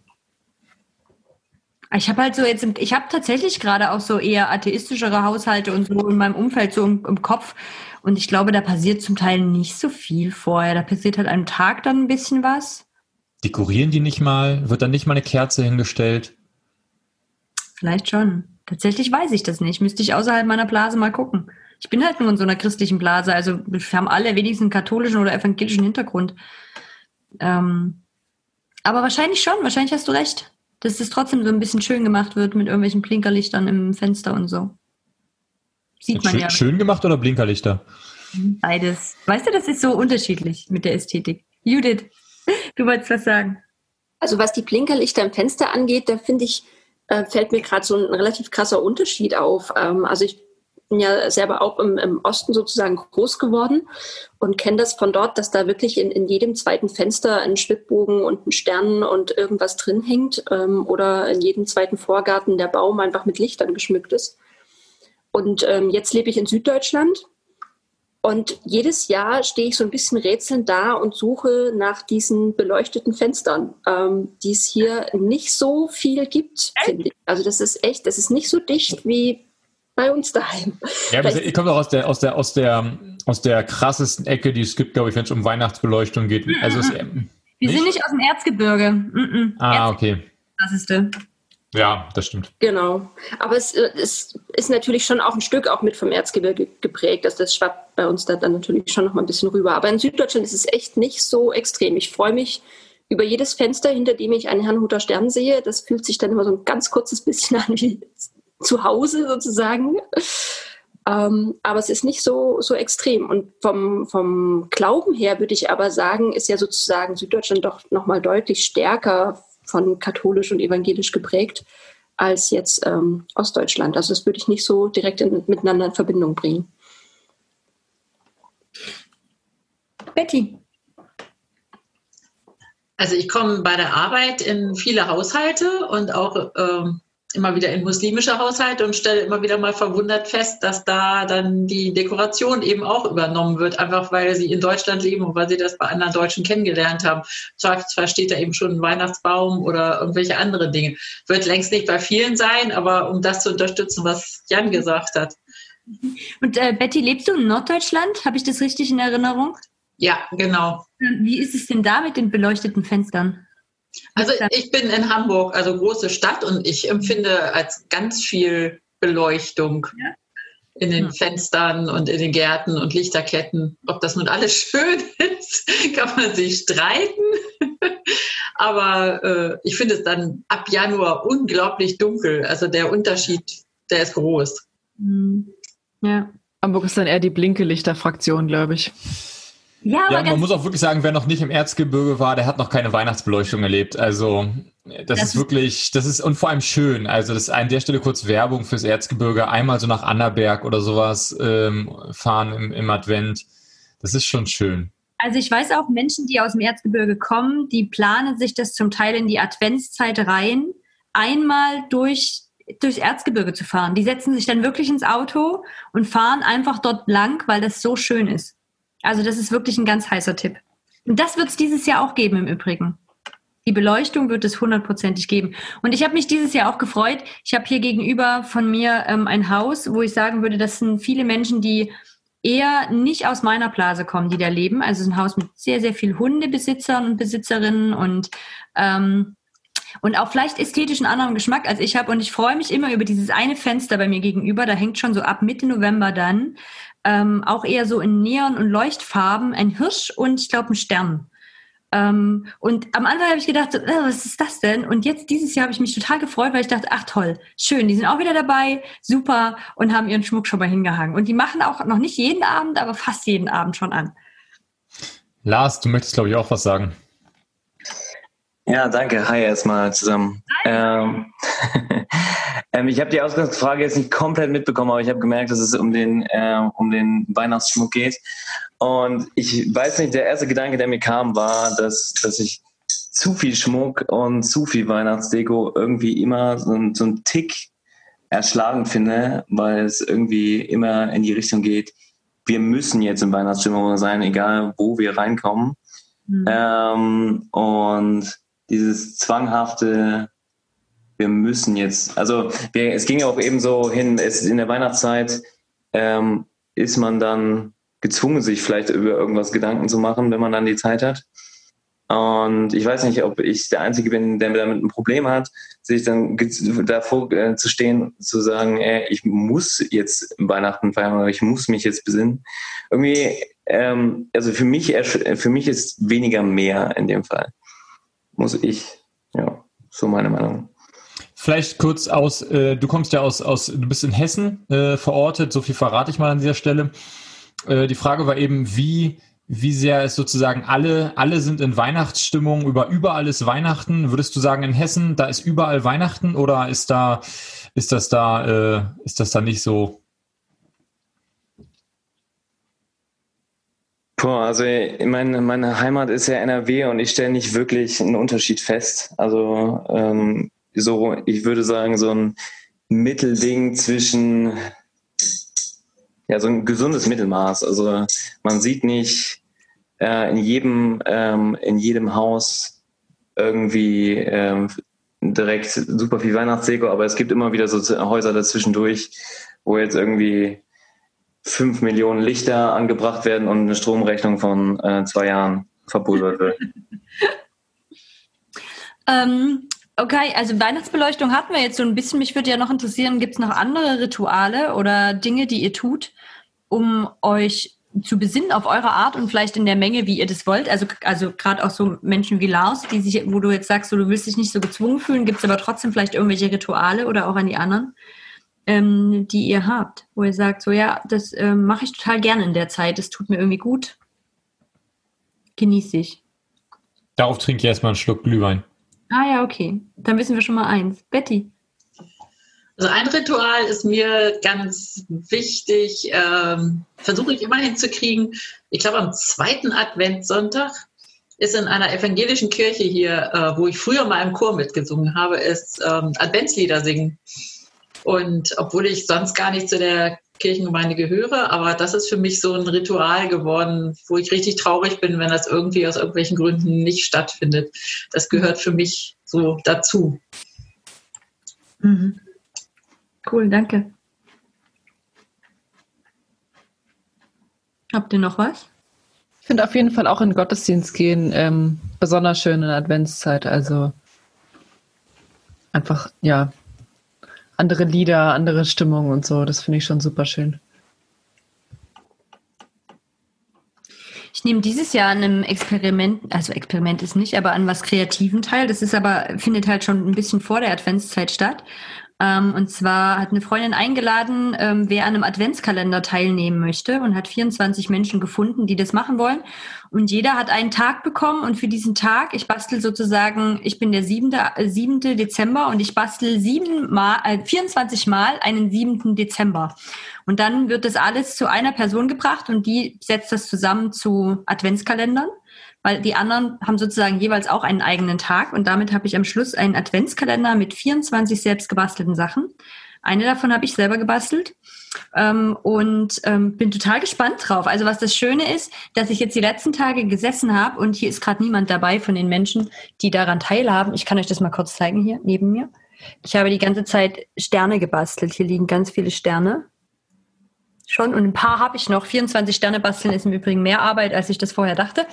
Ich habe halt so jetzt, ich habe tatsächlich gerade auch so eher atheistischere Haushalte und so in meinem Umfeld so im, im, Kopf. Und ich glaube, da passiert zum Teil nicht so viel vorher. Da passiert halt am Tag dann ein bisschen was. Dekorieren die nicht mal? Wird dann nicht mal eine Kerze hingestellt? Vielleicht schon. Tatsächlich weiß ich das nicht. Müsste ich außerhalb meiner Blase mal gucken. Ich bin halt nur in so einer christlichen Blase. Also wir haben alle wenigstens einen katholischen oder evangelischen Hintergrund. Ähm, aber wahrscheinlich schon. Wahrscheinlich hast du recht dass es trotzdem so ein bisschen schön gemacht wird mit irgendwelchen Blinkerlichtern im Fenster und so. Sieht man schön, ja. Schön gemacht oder Blinkerlichter? Beides. Weißt du, das ist so unterschiedlich mit der Ästhetik. Judith, du wolltest was sagen. Also was die Blinkerlichter im Fenster angeht, da finde ich, äh, fällt mir gerade so ein relativ krasser Unterschied auf. Ähm, also ich bin ja selber auch im, im Osten sozusagen groß geworden und kenne das von dort, dass da wirklich in, in jedem zweiten Fenster ein Schwibbogen und ein Stern und irgendwas drin hängt ähm, oder in jedem zweiten Vorgarten der Baum einfach mit Lichtern geschmückt ist. Und ähm, jetzt lebe ich in Süddeutschland. Und jedes Jahr stehe ich so ein bisschen rätselnd da und suche nach diesen beleuchteten Fenstern, ähm, die es hier nicht so viel gibt, finde ich. Also das ist echt, das ist nicht so dicht wie bei uns daheim. Ja, aber ihr kommt auch aus der, aus der, aus der, aus der krassesten Ecke, die es gibt, glaube ich, wenn es um Weihnachtsbeleuchtung geht. Also es, Wir sind nicht aus dem Erzgebirge. Mm -mm. Ah, okay. Krasseste. Ja, das stimmt. Genau. Aber es, äh, es ist natürlich schon auch ein Stück auch mit vom Erzgebirge geprägt. Also das schwappt bei uns da dann natürlich schon noch mal ein bisschen rüber. Aber in Süddeutschland ist es echt nicht so extrem. Ich freue mich über jedes Fenster, hinter dem ich einen Herrnhuter Stern sehe. Das fühlt sich dann immer so ein ganz kurzes bisschen an wie zu Hause sozusagen. Ähm, aber es ist nicht so, so extrem. Und vom, vom Glauben her würde ich aber sagen, ist ja sozusagen Süddeutschland doch noch mal deutlich stärker von katholisch und evangelisch geprägt als jetzt ähm, Ostdeutschland. Also das würde ich nicht so direkt in, miteinander in Verbindung bringen. Betty. Also ich komme bei der Arbeit in viele Haushalte und auch ähm, immer wieder in muslimische Haushalte und stelle immer wieder mal verwundert fest, dass da dann die Dekoration eben auch übernommen wird, einfach weil sie in Deutschland leben und weil sie das bei anderen Deutschen kennengelernt haben. Zwar steht da eben schon ein Weihnachtsbaum oder irgendwelche andere Dinge. Wird längst nicht bei vielen sein, aber um das zu unterstützen, was Jan gesagt hat. Und äh, Betty, lebst du in Norddeutschland? Habe ich das richtig in Erinnerung? Ja, genau. Wie ist es denn da mit den beleuchteten Fenstern? Also ich bin in Hamburg, also große Stadt, und ich empfinde als ganz viel Beleuchtung ja. in den hm. Fenstern und in den Gärten und Lichterketten. Ob das nun alles schön ist, kann man sich streiten. Aber äh, ich finde es dann ab Januar unglaublich dunkel. Also der Unterschied, der ist groß. Hm. Ja. Hamburg ist dann eher die Blinkelichter-Fraktion, glaube ich. Ja, ja, man muss auch wirklich sagen, wer noch nicht im Erzgebirge war, der hat noch keine Weihnachtsbeleuchtung erlebt. Also das, das ist wirklich, das ist und vor allem schön. Also das ist an der Stelle kurz Werbung fürs Erzgebirge. Einmal so nach Annaberg oder sowas ähm, fahren im, im Advent. Das ist schon schön. Also ich weiß auch Menschen, die aus dem Erzgebirge kommen, die planen sich das zum Teil in die Adventszeit rein, einmal durch durchs Erzgebirge zu fahren. Die setzen sich dann wirklich ins Auto und fahren einfach dort lang, weil das so schön ist. Also das ist wirklich ein ganz heißer Tipp. Und das wird es dieses Jahr auch geben im Übrigen. Die Beleuchtung wird es hundertprozentig geben. Und ich habe mich dieses Jahr auch gefreut. Ich habe hier gegenüber von mir ähm, ein Haus, wo ich sagen würde, das sind viele Menschen, die eher nicht aus meiner Blase kommen, die da leben. Also es ist ein Haus mit sehr, sehr viel Hundebesitzern und Besitzerinnen und ähm, und auch vielleicht ästhetisch einen anderen Geschmack als ich habe. Und ich freue mich immer über dieses eine Fenster bei mir gegenüber. Da hängt schon so ab Mitte November dann ähm, auch eher so in Neon- und Leuchtfarben, ein Hirsch und ich glaube ein Stern. Ähm, und am Anfang habe ich gedacht, äh, was ist das denn? Und jetzt dieses Jahr habe ich mich total gefreut, weil ich dachte, ach toll, schön, die sind auch wieder dabei, super und haben ihren Schmuck schon mal hingehangen. Und die machen auch noch nicht jeden Abend, aber fast jeden Abend schon an. Lars, du möchtest, glaube ich, auch was sagen. Ja, danke. Hi erstmal zusammen. Ähm, ähm, ich habe die Ausgangsfrage jetzt nicht komplett mitbekommen, aber ich habe gemerkt, dass es um den, äh, um den Weihnachtsschmuck geht. Und ich weiß nicht, der erste Gedanke, der mir kam, war, dass, dass ich zu viel Schmuck und zu viel Weihnachtsdeko irgendwie immer so, so einen Tick erschlagen finde, weil es irgendwie immer in die Richtung geht, wir müssen jetzt in Weihnachtsstimmung sein, egal wo wir reinkommen. Mhm. Ähm, und dieses zwanghafte, wir müssen jetzt, also wir, es ging ja auch eben so hin, es, in der Weihnachtszeit ähm, ist man dann gezwungen, sich vielleicht über irgendwas Gedanken zu machen, wenn man dann die Zeit hat. Und ich weiß nicht, ob ich der Einzige bin, der damit ein Problem hat, sich dann davor äh, zu stehen, zu sagen, ey, ich muss jetzt Weihnachten feiern oder ich muss mich jetzt besinnen. Irgendwie, ähm, also für mich, für mich ist weniger mehr in dem Fall muss ich. Ja, so meine Meinung. Vielleicht kurz aus, äh, du kommst ja aus, aus, du bist in Hessen äh, verortet, so viel verrate ich mal an dieser Stelle. Äh, die Frage war eben, wie, wie sehr es sozusagen alle, alle sind in Weihnachtsstimmung, über überall ist Weihnachten. Würdest du sagen, in Hessen, da ist überall Weihnachten oder ist da, ist das da, äh, ist das da nicht so Boah, also meine, meine Heimat ist ja NRW und ich stelle nicht wirklich einen Unterschied fest. Also ähm, so, ich würde sagen, so ein Mittelding zwischen ja, so ein gesundes Mittelmaß. Also man sieht nicht äh, in jedem, ähm, in jedem Haus irgendwie ähm, direkt super viel Weihnachtsdeko, aber es gibt immer wieder so Häuser dazwischendurch, wo jetzt irgendwie fünf Millionen Lichter angebracht werden und eine Stromrechnung von äh, zwei Jahren verpulvert wird. ähm, okay, also Weihnachtsbeleuchtung hatten wir jetzt so ein bisschen. Mich würde ja noch interessieren, gibt es noch andere Rituale oder Dinge, die ihr tut, um euch zu besinnen auf eure Art und vielleicht in der Menge, wie ihr das wollt. Also, also gerade auch so Menschen wie Lars, die sich, wo du jetzt sagst, so, du willst dich nicht so gezwungen fühlen, gibt es aber trotzdem vielleicht irgendwelche Rituale oder auch an die anderen, ähm, die ihr habt, wo ihr sagt, so ja, das ähm, mache ich total gerne in der Zeit, das tut mir irgendwie gut, genieße ich. Darauf trinke ich erstmal einen Schluck Glühwein. Ah ja, okay. Dann wissen wir schon mal eins. Betty. Also ein Ritual ist mir ganz wichtig, ähm, versuche ich immer hinzukriegen. Ich glaube, am zweiten Adventssonntag ist in einer evangelischen Kirche hier, äh, wo ich früher mal im Chor mitgesungen habe, ist ähm, Adventslieder singen. Und obwohl ich sonst gar nicht zu der Kirchengemeinde gehöre, aber das ist für mich so ein Ritual geworden, wo ich richtig traurig bin, wenn das irgendwie aus irgendwelchen Gründen nicht stattfindet. Das gehört für mich so dazu. Mhm. Cool, danke. Habt ihr noch was? Ich finde auf jeden Fall auch in den Gottesdienst gehen ähm, besonders schön in der Adventszeit. Also einfach, ja, andere Lieder, andere Stimmung und so. Das finde ich schon super schön. Ich nehme dieses Jahr an einem Experiment, also Experiment ist nicht, aber an was Kreativen teil. Das ist aber, findet halt schon ein bisschen vor der Adventszeit statt. Ähm, und zwar hat eine Freundin eingeladen, ähm, wer an einem Adventskalender teilnehmen möchte und hat 24 Menschen gefunden, die das machen wollen. Und jeder hat einen Tag bekommen und für diesen Tag, ich bastel sozusagen, ich bin der 7. Äh, 7. Dezember und ich bastel sieben mal, äh, 24 Mal einen 7. Dezember. Und dann wird das alles zu einer Person gebracht und die setzt das zusammen zu Adventskalendern weil die anderen haben sozusagen jeweils auch einen eigenen Tag und damit habe ich am Schluss einen Adventskalender mit 24 selbst gebastelten Sachen. Eine davon habe ich selber gebastelt ähm, und ähm, bin total gespannt drauf. Also was das Schöne ist, dass ich jetzt die letzten Tage gesessen habe und hier ist gerade niemand dabei von den Menschen, die daran teilhaben. Ich kann euch das mal kurz zeigen hier neben mir. Ich habe die ganze Zeit Sterne gebastelt. Hier liegen ganz viele Sterne. Schon und ein paar habe ich noch. 24 Sterne basteln ist im Übrigen mehr Arbeit, als ich das vorher dachte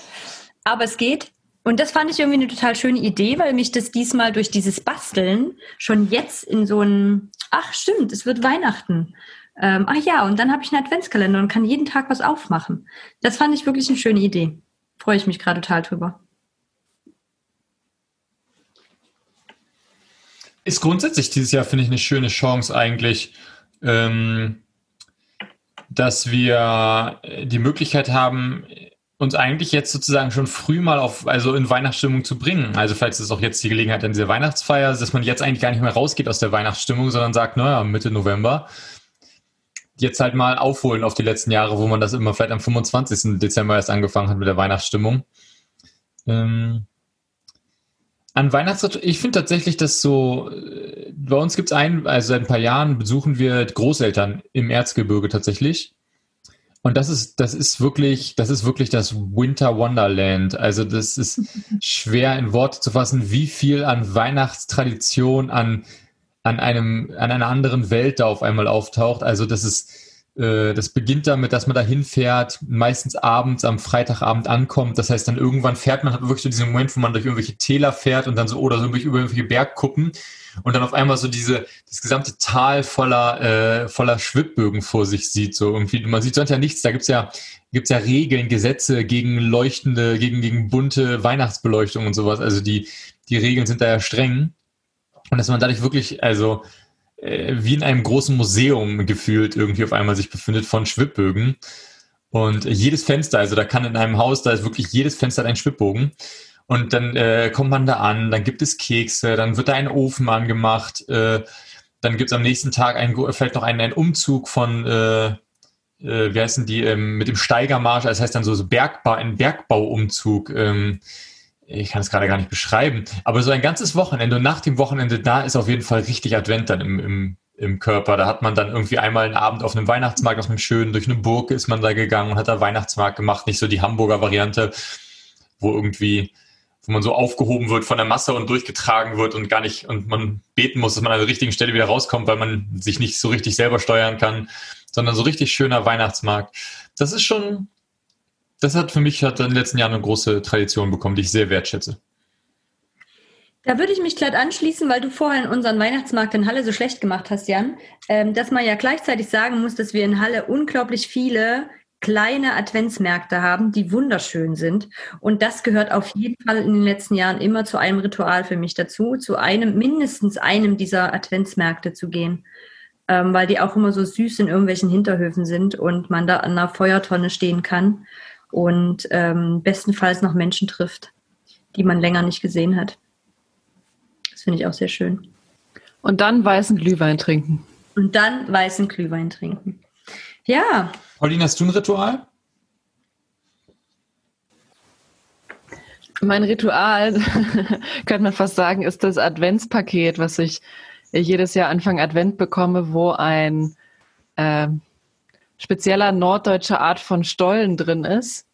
aber es geht. Und das fand ich irgendwie eine total schöne Idee, weil mich das diesmal durch dieses Basteln schon jetzt in so ein, ach stimmt, es wird Weihnachten. Ähm, ach ja, und dann habe ich einen Adventskalender und kann jeden Tag was aufmachen. Das fand ich wirklich eine schöne Idee. Freue ich mich gerade total drüber. Ist grundsätzlich dieses Jahr, finde ich, eine schöne Chance eigentlich, ähm, dass wir die Möglichkeit haben, uns eigentlich jetzt sozusagen schon früh mal auf, also in Weihnachtsstimmung zu bringen. Also falls es auch jetzt die Gelegenheit an dieser Weihnachtsfeier, dass man jetzt eigentlich gar nicht mehr rausgeht aus der Weihnachtsstimmung, sondern sagt, naja, Mitte November, jetzt halt mal aufholen auf die letzten Jahre, wo man das immer vielleicht am 25. Dezember erst angefangen hat mit der Weihnachtsstimmung. Ähm, an Weihnachtsritual, ich finde tatsächlich, dass so, äh, bei uns gibt es einen, also seit ein paar Jahren besuchen wir Großeltern im Erzgebirge tatsächlich. Und das ist, das ist wirklich, das ist wirklich das Winter Wonderland. Also das ist schwer in Worte zu fassen, wie viel an Weihnachtstradition, an, an einem, an einer anderen Welt da auf einmal auftaucht. Also das ist, das beginnt damit, dass man da hinfährt, meistens abends am Freitagabend ankommt. Das heißt, dann irgendwann fährt man, hat wirklich so diesen Moment, wo man durch irgendwelche Täler fährt und dann so, oder so über irgendwelche Bergkuppen und dann auf einmal so diese, das gesamte Tal voller, äh, voller Schwibbögen vor sich sieht. So irgendwie, man sieht sonst ja nichts. Da gibt's ja, gibt's ja Regeln, Gesetze gegen leuchtende, gegen, gegen bunte Weihnachtsbeleuchtung und sowas. Also die, die Regeln sind da ja streng. Und dass man dadurch wirklich, also äh, wie in einem großen Museum gefühlt irgendwie auf einmal sich befindet von Schwibbögen. Und jedes Fenster, also da kann in einem Haus, da ist wirklich jedes Fenster ein Schwibbogen. Und dann äh, kommt man da an, dann gibt es Kekse, dann wird da ein Ofen angemacht, äh, dann gibt es am nächsten Tag ein, vielleicht noch einen, einen Umzug von, äh, äh, wie heißen die, ähm, mit dem Steigermarsch, das heißt dann so, so Bergbau, ein Bergbauumzug. Ähm, ich kann es gerade gar nicht beschreiben, aber so ein ganzes Wochenende und nach dem Wochenende da ist auf jeden Fall richtig Advent dann im, im, im Körper. Da hat man dann irgendwie einmal einen Abend auf einem Weihnachtsmarkt, auf einem schönen, durch eine Burg ist man da gegangen und hat da Weihnachtsmarkt gemacht, nicht so die Hamburger Variante, wo irgendwie, wo man so aufgehoben wird von der Masse und durchgetragen wird und gar nicht, und man beten muss, dass man an der richtigen Stelle wieder rauskommt, weil man sich nicht so richtig selber steuern kann, sondern so richtig schöner Weihnachtsmarkt. Das ist schon, das hat für mich hat in den letzten Jahren eine große Tradition bekommen, die ich sehr wertschätze. Da würde ich mich gleich anschließen, weil du vorhin unseren Weihnachtsmarkt in Halle so schlecht gemacht hast, Jan, ähm, dass man ja gleichzeitig sagen muss, dass wir in Halle unglaublich viele kleine Adventsmärkte haben, die wunderschön sind. Und das gehört auf jeden Fall in den letzten Jahren immer zu einem Ritual für mich dazu, zu einem, mindestens einem dieser Adventsmärkte zu gehen. Ähm, weil die auch immer so süß in irgendwelchen Hinterhöfen sind und man da an einer Feuertonne stehen kann und ähm, bestenfalls noch Menschen trifft, die man länger nicht gesehen hat. Das finde ich auch sehr schön. Und dann weißen Glühwein trinken. Und dann weißen Glühwein trinken. Ja. Pauline, hast du ein Ritual? Mein Ritual, könnte man fast sagen, ist das Adventspaket, was ich jedes Jahr Anfang Advent bekomme, wo ein äh, spezieller norddeutscher Art von Stollen drin ist,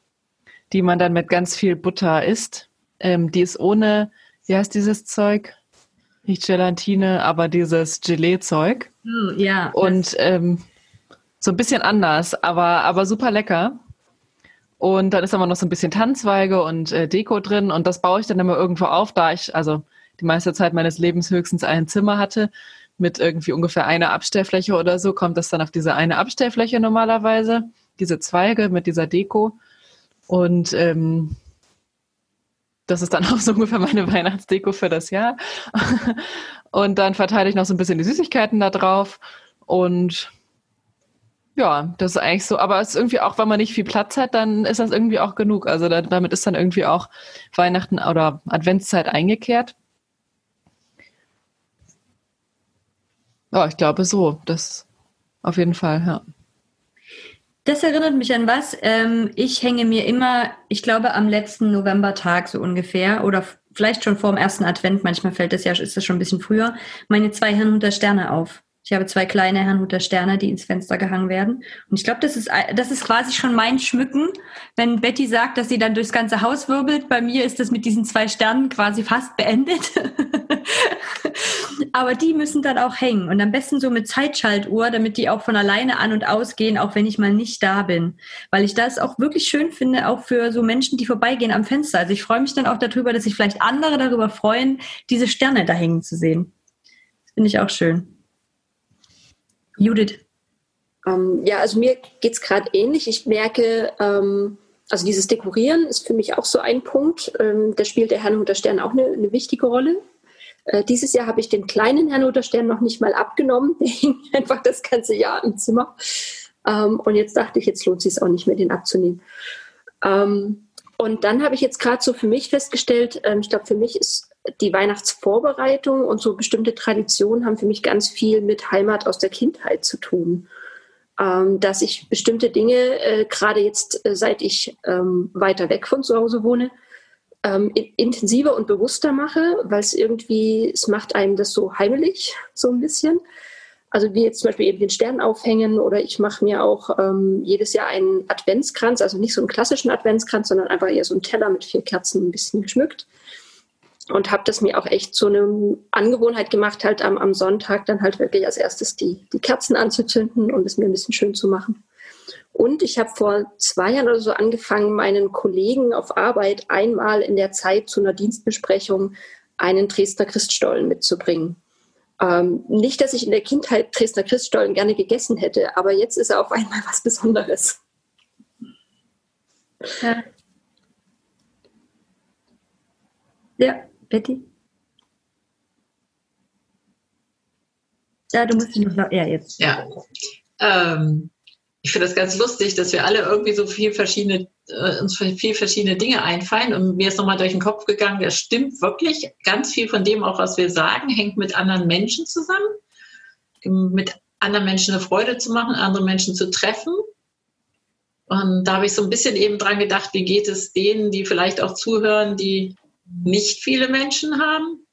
die man dann mit ganz viel Butter isst. Ähm, die ist ohne, wie heißt dieses Zeug? Nicht Gelatine, aber dieses Gelee-Zeug. Oh, ja. Und ähm, so ein bisschen anders, aber, aber super lecker. Und dann ist aber noch so ein bisschen Tanzweige und äh, Deko drin und das baue ich dann immer irgendwo auf, da ich also die meiste Zeit meines Lebens höchstens ein Zimmer hatte mit irgendwie ungefähr einer Abstellfläche oder so, kommt das dann auf diese eine Abstellfläche normalerweise, diese Zweige mit dieser Deko. Und ähm, das ist dann auch so ungefähr meine Weihnachtsdeko für das Jahr. und dann verteile ich noch so ein bisschen die Süßigkeiten da drauf. Und ja, das ist eigentlich so. Aber es ist irgendwie auch, wenn man nicht viel Platz hat, dann ist das irgendwie auch genug. Also da, damit ist dann irgendwie auch Weihnachten oder Adventszeit eingekehrt. Ja, ich glaube so. Das auf jeden Fall, ja. Das erinnert mich an was. Ähm, ich hänge mir immer, ich glaube, am letzten Novembertag so ungefähr oder vielleicht schon vor dem ersten Advent, manchmal fällt das ja, ist das schon ein bisschen früher, meine zwei Herrnhuter Sterne auf. Ich habe zwei kleine Herrnhuter Sterne, die ins Fenster gehangen werden. Und ich glaube, das ist, das ist quasi schon mein Schmücken. Wenn Betty sagt, dass sie dann durchs ganze Haus wirbelt, bei mir ist das mit diesen zwei Sternen quasi fast beendet. Aber die müssen dann auch hängen und am besten so mit Zeitschaltuhr, damit die auch von alleine an und ausgehen, auch wenn ich mal nicht da bin. Weil ich das auch wirklich schön finde, auch für so Menschen, die vorbeigehen am Fenster. Also ich freue mich dann auch darüber, dass sich vielleicht andere darüber freuen, diese Sterne da hängen zu sehen. Das finde ich auch schön. Judith. Ähm, ja, also mir geht es gerade ähnlich. Ich merke, ähm, also dieses Dekorieren ist für mich auch so ein Punkt. Ähm, da spielt der Herrnhuter Stern auch eine, eine wichtige Rolle. Äh, dieses Jahr habe ich den kleinen Herrnhuter Stern noch nicht mal abgenommen. Der hing einfach das ganze Jahr im Zimmer. Ähm, und jetzt dachte ich, jetzt lohnt es sich auch nicht mehr, den abzunehmen. Ähm, und dann habe ich jetzt gerade so für mich festgestellt, ähm, ich glaube, für mich ist die Weihnachtsvorbereitung und so bestimmte Traditionen haben für mich ganz viel mit Heimat aus der Kindheit zu tun. Ähm, dass ich bestimmte Dinge, äh, gerade jetzt, äh, seit ich ähm, weiter weg von zu Hause wohne, ähm, intensiver und bewusster mache, weil es irgendwie, es macht einem das so heimelig, so ein bisschen. Also wie jetzt zum Beispiel eben den Stern aufhängen oder ich mache mir auch ähm, jedes Jahr einen Adventskranz, also nicht so einen klassischen Adventskranz, sondern einfach eher so einen Teller mit vier Kerzen ein bisschen geschmückt und habe das mir auch echt so eine Angewohnheit gemacht, halt am, am Sonntag dann halt wirklich als erstes die, die Kerzen anzuzünden und es mir ein bisschen schön zu machen. Und ich habe vor zwei Jahren oder so angefangen, meinen Kollegen auf Arbeit einmal in der Zeit zu einer Dienstbesprechung einen Dresdner Christstollen mitzubringen. Ähm, nicht, dass ich in der Kindheit Dresdner Christstollen gerne gegessen hätte, aber jetzt ist er auf einmal was Besonderes. Ja. Ja, Betty? Ja, du musst noch. Ja, jetzt. Ja. Ähm, ich finde das ganz lustig, dass wir alle irgendwie so viel verschiedene, äh, uns viel verschiedene Dinge einfallen. Und mir ist nochmal durch den Kopf gegangen, das stimmt wirklich. Ganz viel von dem auch, was wir sagen, hängt mit anderen Menschen zusammen. Mit anderen Menschen eine Freude zu machen, andere Menschen zu treffen. Und da habe ich so ein bisschen eben dran gedacht, wie geht es denen, die vielleicht auch zuhören, die nicht viele Menschen haben.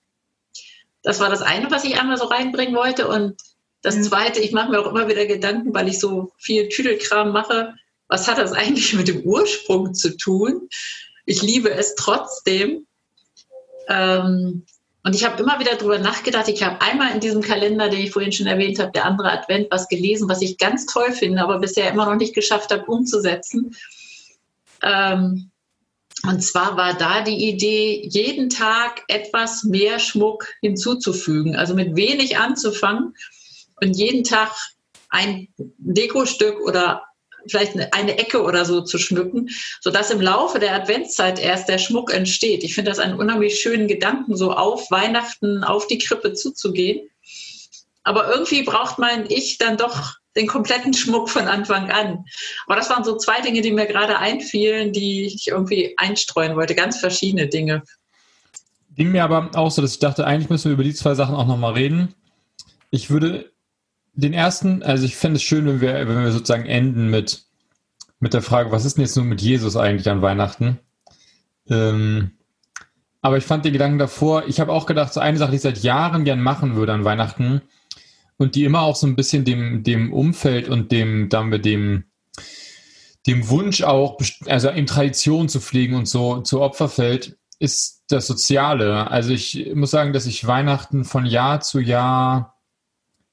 Das war das eine, was ich einmal so reinbringen wollte. Und Das zweite, ich mache mir auch immer wieder Gedanken, weil ich so viel Tüdelkram mache. Was hat das eigentlich mit dem Ursprung zu tun? Ich liebe es trotzdem. Ähm, und ich habe immer wieder darüber nachgedacht. Ich habe einmal in diesem Kalender, den ich vorhin schon erwähnt habe, der andere Advent, was gelesen, was ich ganz toll finde, aber bisher immer noch nicht geschafft habe umzusetzen. Ähm, und zwar war da die Idee, jeden Tag etwas mehr Schmuck hinzuzufügen, also mit wenig anzufangen und jeden Tag ein Dekostück oder vielleicht eine- Ecke oder so zu schmücken, sodass im Laufe der Adventszeit erst der Schmuck entsteht. Ich finde das einen unheimlich schönen Gedanken, so auf Weihnachten, auf die Krippe zuzugehen. Aber irgendwie braucht mein Ich dann doch den kompletten Schmuck von Anfang an. Aber das waren so zwei Dinge, die mir gerade einfielen, die ich irgendwie einstreuen wollte. Ganz verschiedene Dinge. Ging mir aber auch so, dass ich dachte, eigentlich müssen wir über die zwei Sachen auch nochmal reden. Ich würde den ersten, also ich fände es schön, wenn wir, wenn wir sozusagen enden mit, mit der Frage, was ist denn jetzt nun mit Jesus eigentlich an Weihnachten? Ähm, aber ich fand den Gedanken davor, ich habe auch gedacht, so eine Sache, die ich seit Jahren gern machen würde an Weihnachten und die immer auch so ein bisschen dem, dem Umfeld und dem, damit dem, dem Wunsch auch, also in Tradition zu pflegen und so zu Opfer fällt, ist das Soziale. Also ich muss sagen, dass ich Weihnachten von Jahr zu Jahr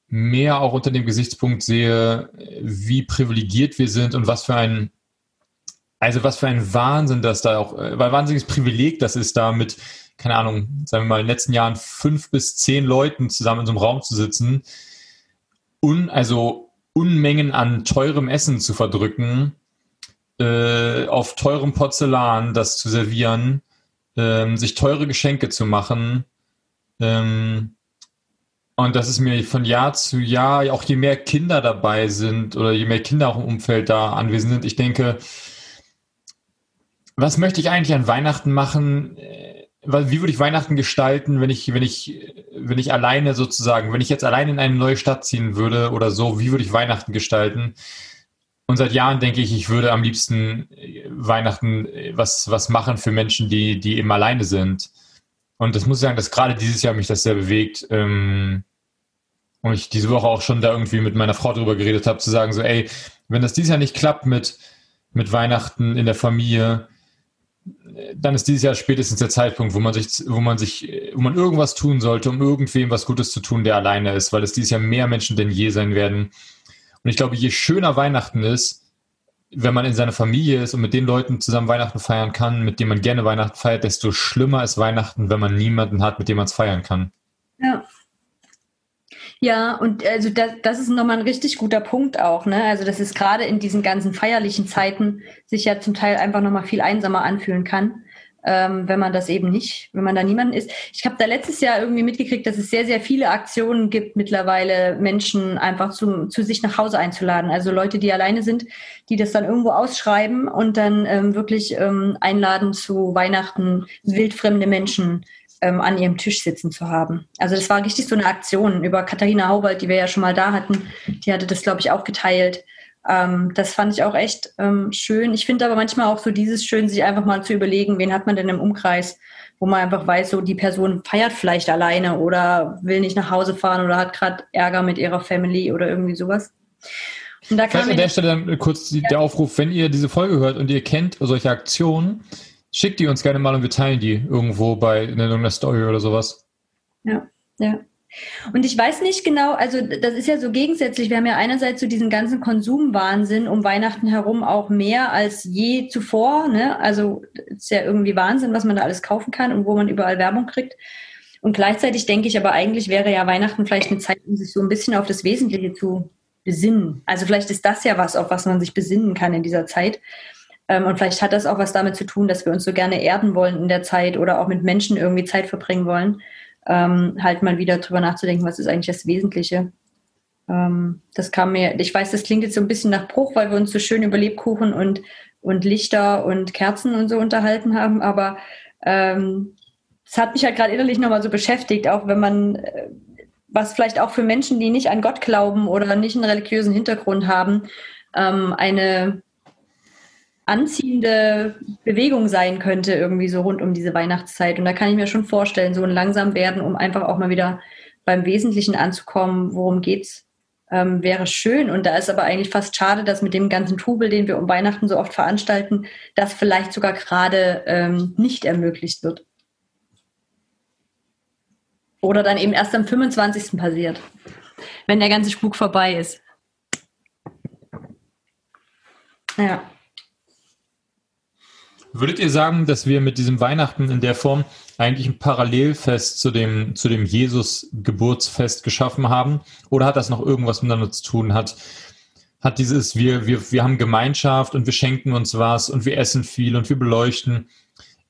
mehr auch unter dem Gesichtspunkt sehe, wie privilegiert wir sind und was für ein, also was für ein Wahnsinn das da auch, äh, weil wahnsinniges Privileg das ist, da mit, keine Ahnung, sagen wir mal, in den letzten Jahren fünf bis zehn Leuten zusammen in so einem Raum zu sitzen, un, also Unmengen an teurem Essen zu verdrücken, äh, auf teurem Porzellan das zu servieren, ähm, sich teure Geschenke zu machen. Ähm, und das ist mir von Jahr zu Jahr, auch je mehr Kinder dabei sind oder je mehr Kinder auch im Umfeld da anwesend sind, ich denke, was möchte ich eigentlich an Weihnachten machen? Wie würde ich Weihnachten gestalten, wenn ich, wenn ich, wenn ich alleine sozusagen, wenn ich jetzt alleine in eine neue Stadt ziehen würde oder so, wie würde ich Weihnachten gestalten? Und seit Jahren denke ich, ich würde am liebsten äh, Weihnachten äh, was, was machen für Menschen, die, die eben alleine sind. Und das muss ich sagen, dass gerade dieses Jahr mich das sehr bewegt. Ähm, und ich diese Woche auch schon da irgendwie mit meiner Frau drüber geredet habe, zu sagen so, ey, wenn das dieses Jahr nicht klappt mit, mit Weihnachten in der Familie, dann ist dieses Jahr spätestens der Zeitpunkt, wo man sich, wo man sich, wo man irgendwas tun sollte, um irgendwem was Gutes zu tun, der alleine ist, weil es dieses Jahr mehr Menschen denn je sein werden. Und ich glaube, je schöner Weihnachten ist, wenn man in seiner Familie ist und mit den Leuten zusammen Weihnachten feiern kann, mit denen man gerne Weihnachten feiert, desto schlimmer ist Weihnachten, wenn man niemanden hat, mit dem man es feiern kann. Ja. Ja, und also das, das ist nochmal ein richtig guter Punkt auch, ne? Also, dass es gerade in diesen ganzen feierlichen Zeiten sich ja zum Teil einfach nochmal viel einsamer anfühlen kann, ähm, wenn man das eben nicht, wenn man da niemanden ist. Ich habe da letztes Jahr irgendwie mitgekriegt, dass es sehr, sehr viele Aktionen gibt, mittlerweile Menschen einfach zu, zu sich nach Hause einzuladen. Also Leute, die alleine sind, die das dann irgendwo ausschreiben und dann ähm, wirklich ähm, einladen zu Weihnachten wildfremde Menschen ähm, an ihrem Tisch sitzen zu haben. Also das war richtig so eine Aktion über Katharina Hauwald, die wir ja schon mal da hatten. Die hatte das, glaube ich, auch geteilt. Ähm, das fand ich auch echt ähm, schön. Ich finde aber manchmal auch so dieses schön, sich einfach mal zu überlegen, wen hat man denn im Umkreis, wo man einfach weiß, so die Person feiert vielleicht alleine oder will nicht nach Hause fahren oder hat gerade Ärger mit ihrer Family oder irgendwie sowas. Und da Vielleicht an der Stelle dann kurz die, der Aufruf, wenn ihr diese Folge hört und ihr kennt solche Aktionen, schickt die uns gerne mal und wir teilen die irgendwo bei in irgendeiner Story oder sowas. Ja, ja. Und ich weiß nicht genau, also das ist ja so gegensätzlich. Wir haben ja einerseits so diesen ganzen Konsumwahnsinn um Weihnachten herum auch mehr als je zuvor. Ne? Also es ist ja irgendwie Wahnsinn, was man da alles kaufen kann und wo man überall Werbung kriegt. Und gleichzeitig denke ich aber eigentlich wäre ja Weihnachten vielleicht eine Zeit, um sich so ein bisschen auf das Wesentliche zu besinnen. Also vielleicht ist das ja was, auf was man sich besinnen kann in dieser Zeit. Ähm, und vielleicht hat das auch was damit zu tun, dass wir uns so gerne erden wollen in der Zeit oder auch mit Menschen irgendwie Zeit verbringen wollen. Ähm, halt mal wieder drüber nachzudenken, was ist eigentlich das Wesentliche. Ähm, das kam mir, ich weiß, das klingt jetzt so ein bisschen nach Bruch, weil wir uns so schön über Lebkuchen und, und Lichter und Kerzen und so unterhalten haben, aber ähm, es hat mich halt gerade innerlich nochmal so beschäftigt, auch wenn man, äh, was vielleicht auch für Menschen, die nicht an Gott glauben oder nicht einen religiösen Hintergrund haben, ähm, eine anziehende Bewegung sein könnte, irgendwie so rund um diese Weihnachtszeit. Und da kann ich mir schon vorstellen, so ein langsam werden, um einfach auch mal wieder beim Wesentlichen anzukommen, worum geht's ähm, wäre schön. Und da ist aber eigentlich fast schade, dass mit dem ganzen Trubel, den wir um Weihnachten so oft veranstalten, das vielleicht sogar gerade ähm, nicht ermöglicht wird. Oder dann eben erst am 25. passiert, wenn der ganze Spuk vorbei ist. Ja. Würdet ihr sagen, dass wir mit diesem Weihnachten in der Form eigentlich ein Parallelfest zu dem, zu dem Jesus-Geburtsfest geschaffen haben? Oder hat das noch irgendwas miteinander zu tun? Hat, hat dieses, wir, wir, wir haben Gemeinschaft und wir schenken uns was und wir essen viel und wir beleuchten.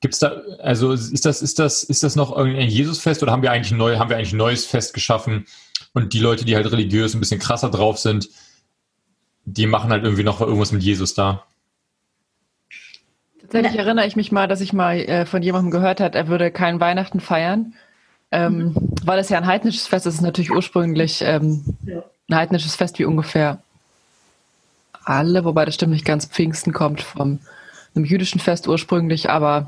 Gibt es da, also ist das, ist das, ist das noch irgendein Jesusfest oder haben wir eigentlich neu, haben wir eigentlich ein neues Fest geschaffen und die Leute, die halt religiös ein bisschen krasser drauf sind, die machen halt irgendwie noch irgendwas mit Jesus da? Tatsächlich ja. erinnere ich mich mal, dass ich mal äh, von jemandem gehört habe, er würde kein Weihnachten feiern, ähm, mhm. weil es ja ein heidnisches Fest ist. Es ist natürlich ursprünglich ähm, ja. ein heidnisches Fest wie ungefähr alle, wobei das stimmt nicht ganz. Pfingsten kommt vom einem jüdischen Fest ursprünglich, aber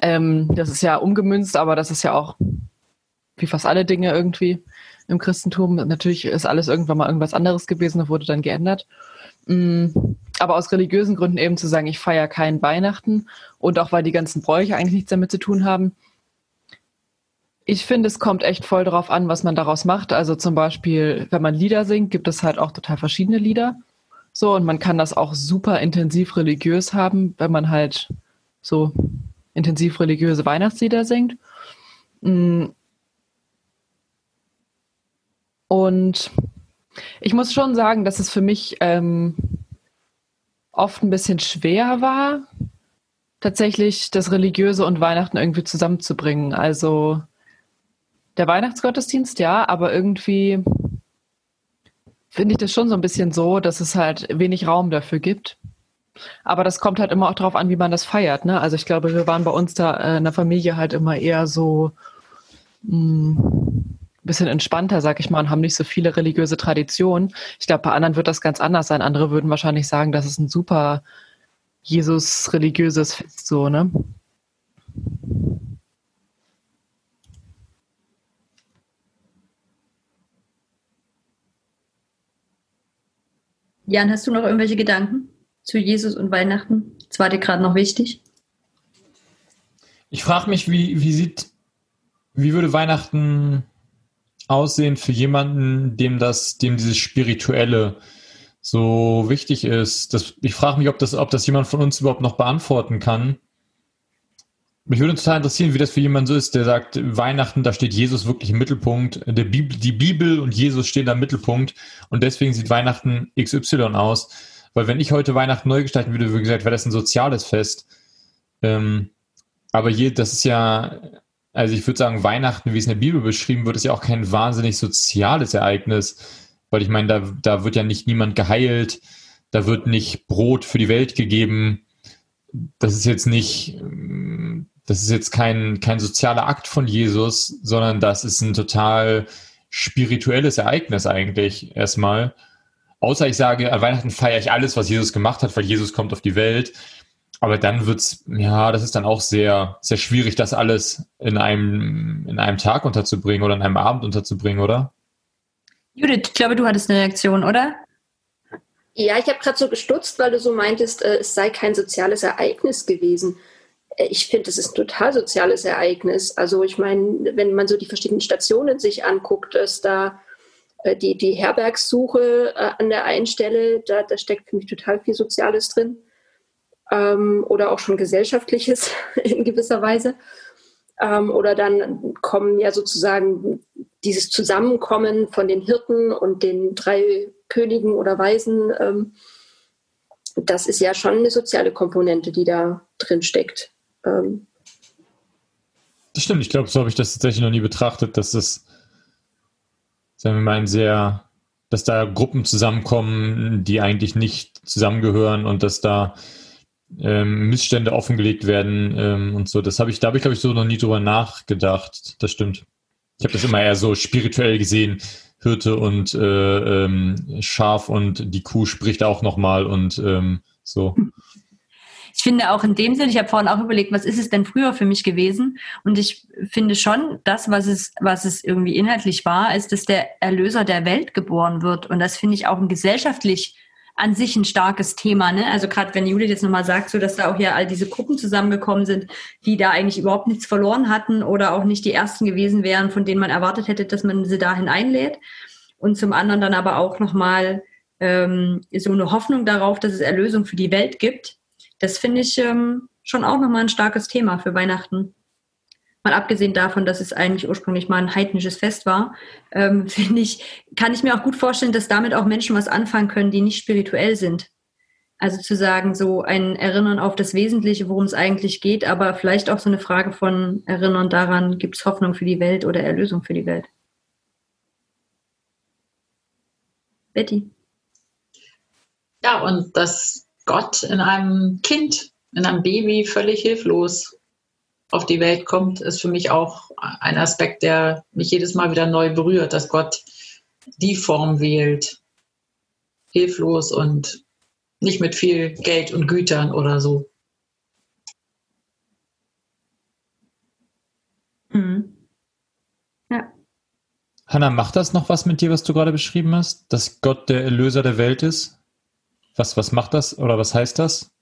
ähm, das ist ja umgemünzt, aber das ist ja auch wie fast alle Dinge irgendwie im Christentum. Natürlich ist alles irgendwann mal irgendwas anderes gewesen, das wurde dann geändert. Mm, aber aus religiösen Gründen eben zu sagen, ich feiere keinen Weihnachten und auch weil die ganzen Bräuche eigentlich nichts damit zu tun haben. Ich finde, es kommt echt voll darauf an, was man daraus macht. Also zum Beispiel, wenn man Lieder singt, gibt es halt auch total verschiedene Lieder. So, und man kann das auch super intensiv religiös haben, wenn man halt so intensiv religiöse Weihnachtslieder singt. Mm. Und ich muss schon sagen, dass es für mich ähm, oft ein bisschen schwer war, tatsächlich das Religiöse und Weihnachten irgendwie zusammenzubringen. Also der Weihnachtsgottesdienst, ja, aber irgendwie finde ich das schon so ein bisschen so, dass es halt wenig Raum dafür gibt. Aber das kommt halt immer auch darauf an, wie man das feiert. Ne? Also ich glaube, wir waren bei uns da äh, in der Familie halt immer eher so mh, hm, bisschen entspannter, sag ich mal, und haben nicht so viele religiöse Traditionen. Ich glaube, bei anderen wird das ganz anders sein. Andere würden wahrscheinlich sagen, das ist ein super Jesus-religiöses Fest, so, ne? Jan, hast du noch irgendwelche Gedanken zu Jesus und Weihnachten? Das war dir gerade noch wichtig? Ich frage mich, wie, wie sieht, wie würde Weihnachten aussehen für jemanden, dem das, dem dieses Spirituelle so wichtig ist? Das, ich frage mich, ob das, ob das jemand von uns überhaupt noch beantworten kann. Mich würde total interessieren, wie das für jemanden so ist, der sagt, Weihnachten, da steht Jesus wirklich im Mittelpunkt. Der Bibel, die Bibel und Jesus stehen da im Mittelpunkt und deswegen sieht Weihnachten XY aus. Weil wenn ich heute Weihnachten neu gestalten würde, wie gesagt, wäre das ein soziales Fest. Ähm, aber je, das ist ja also ich würde sagen, Weihnachten, wie es in der Bibel beschrieben wird, ist ja auch kein wahnsinnig soziales Ereignis, weil ich meine, da, da wird ja nicht niemand geheilt, da wird nicht Brot für die Welt gegeben. Das ist jetzt nicht, das ist jetzt kein, kein sozialer Akt von Jesus, sondern das ist ein total spirituelles Ereignis eigentlich erstmal. Außer ich sage, an Weihnachten feiere ich alles, was Jesus gemacht hat, weil Jesus kommt auf die Welt. Aber dann wird's, ja, das ist dann auch sehr, sehr schwierig, das alles in einem, in einem Tag unterzubringen oder in einem Abend unterzubringen, oder? Judith, ich glaube, du hattest eine Reaktion, oder? Ja, ich habe gerade so gestutzt, weil du so meintest, äh, es sei kein soziales Ereignis gewesen. Äh, ich finde, es ist ein total soziales Ereignis. Also ich meine, wenn man so die verschiedenen Stationen sich anguckt, ist da äh, die, die Herbergssuche äh, an der einen Stelle, da, da steckt für mich total viel Soziales drin ähm, oder auch schon gesellschaftliches in gewisser Weise. Ähm, oder dann kommen ja sozusagen dieses Zusammenkommen von den Hirten und den drei Königen oder Weisen. Ähm, das ist ja schon eine soziale Komponente, die da drin steckt. Ähm, das stimmt, ich glaube, so habe ich das tatsächlich noch nie betrachtet, dass das, sagen wir mal, ein sehr, dass da Gruppen zusammenkommen, die eigentlich nicht zusammengehören und dass da ähm, Missstände offengelegt werden ähm, und so. Das habe ich, da habe ich, glaube ich, so noch nie drüber nachgedacht. Das stimmt. Ich habe das immer eher so spirituell gesehen. Hirte und äh, ähm, Schaf und die Kuh spricht auch nochmal und ähm, so. ich finde auch in dem Sinne, ich habe vorhin auch überlegt, was ist es denn früher für mich gewesen? Und ich finde schon, das, was es, was es irgendwie inhaltlich war, ist, dass der Erlöser der Welt geboren wird. Und das finde ich auch ein gesellschaftlich an sich ein starkes Thema. Ne? Also gerade wenn Judith jetzt nochmal sagt, so dass da auch ja all diese Gruppen zusammengekommen sind, die da eigentlich überhaupt nichts verloren hatten oder auch nicht die ersten gewesen wären, von denen man erwartet hätte, dass man sie dahin einlädt. Und zum anderen dann aber auch nochmal ähm, so eine Hoffnung darauf, dass es Erlösung für die Welt gibt. Das finde ich ähm, schon auch nochmal ein starkes Thema für Weihnachten mal abgesehen davon, dass es eigentlich ursprünglich mal ein heidnisches Fest war, ähm, finde ich, kann ich mir auch gut vorstellen, dass damit auch Menschen was anfangen können, die nicht spirituell sind. Also zu sagen, so ein Erinnern auf das Wesentliche, worum es eigentlich geht, aber vielleicht auch so eine Frage von Erinnern daran, gibt es Hoffnung für die Welt oder Erlösung für die Welt? Betty. Ja, und dass Gott in einem Kind, in einem Baby völlig hilflos auf die Welt kommt, ist für mich auch ein Aspekt, der mich jedes Mal wieder neu berührt, dass Gott die Form wählt, hilflos und nicht mit viel Geld und Gütern oder so. Mhm. Ja. Hanna, macht das noch was mit dir, was du gerade beschrieben hast? Dass Gott der Erlöser der Welt ist? Was, was macht das oder was heißt das?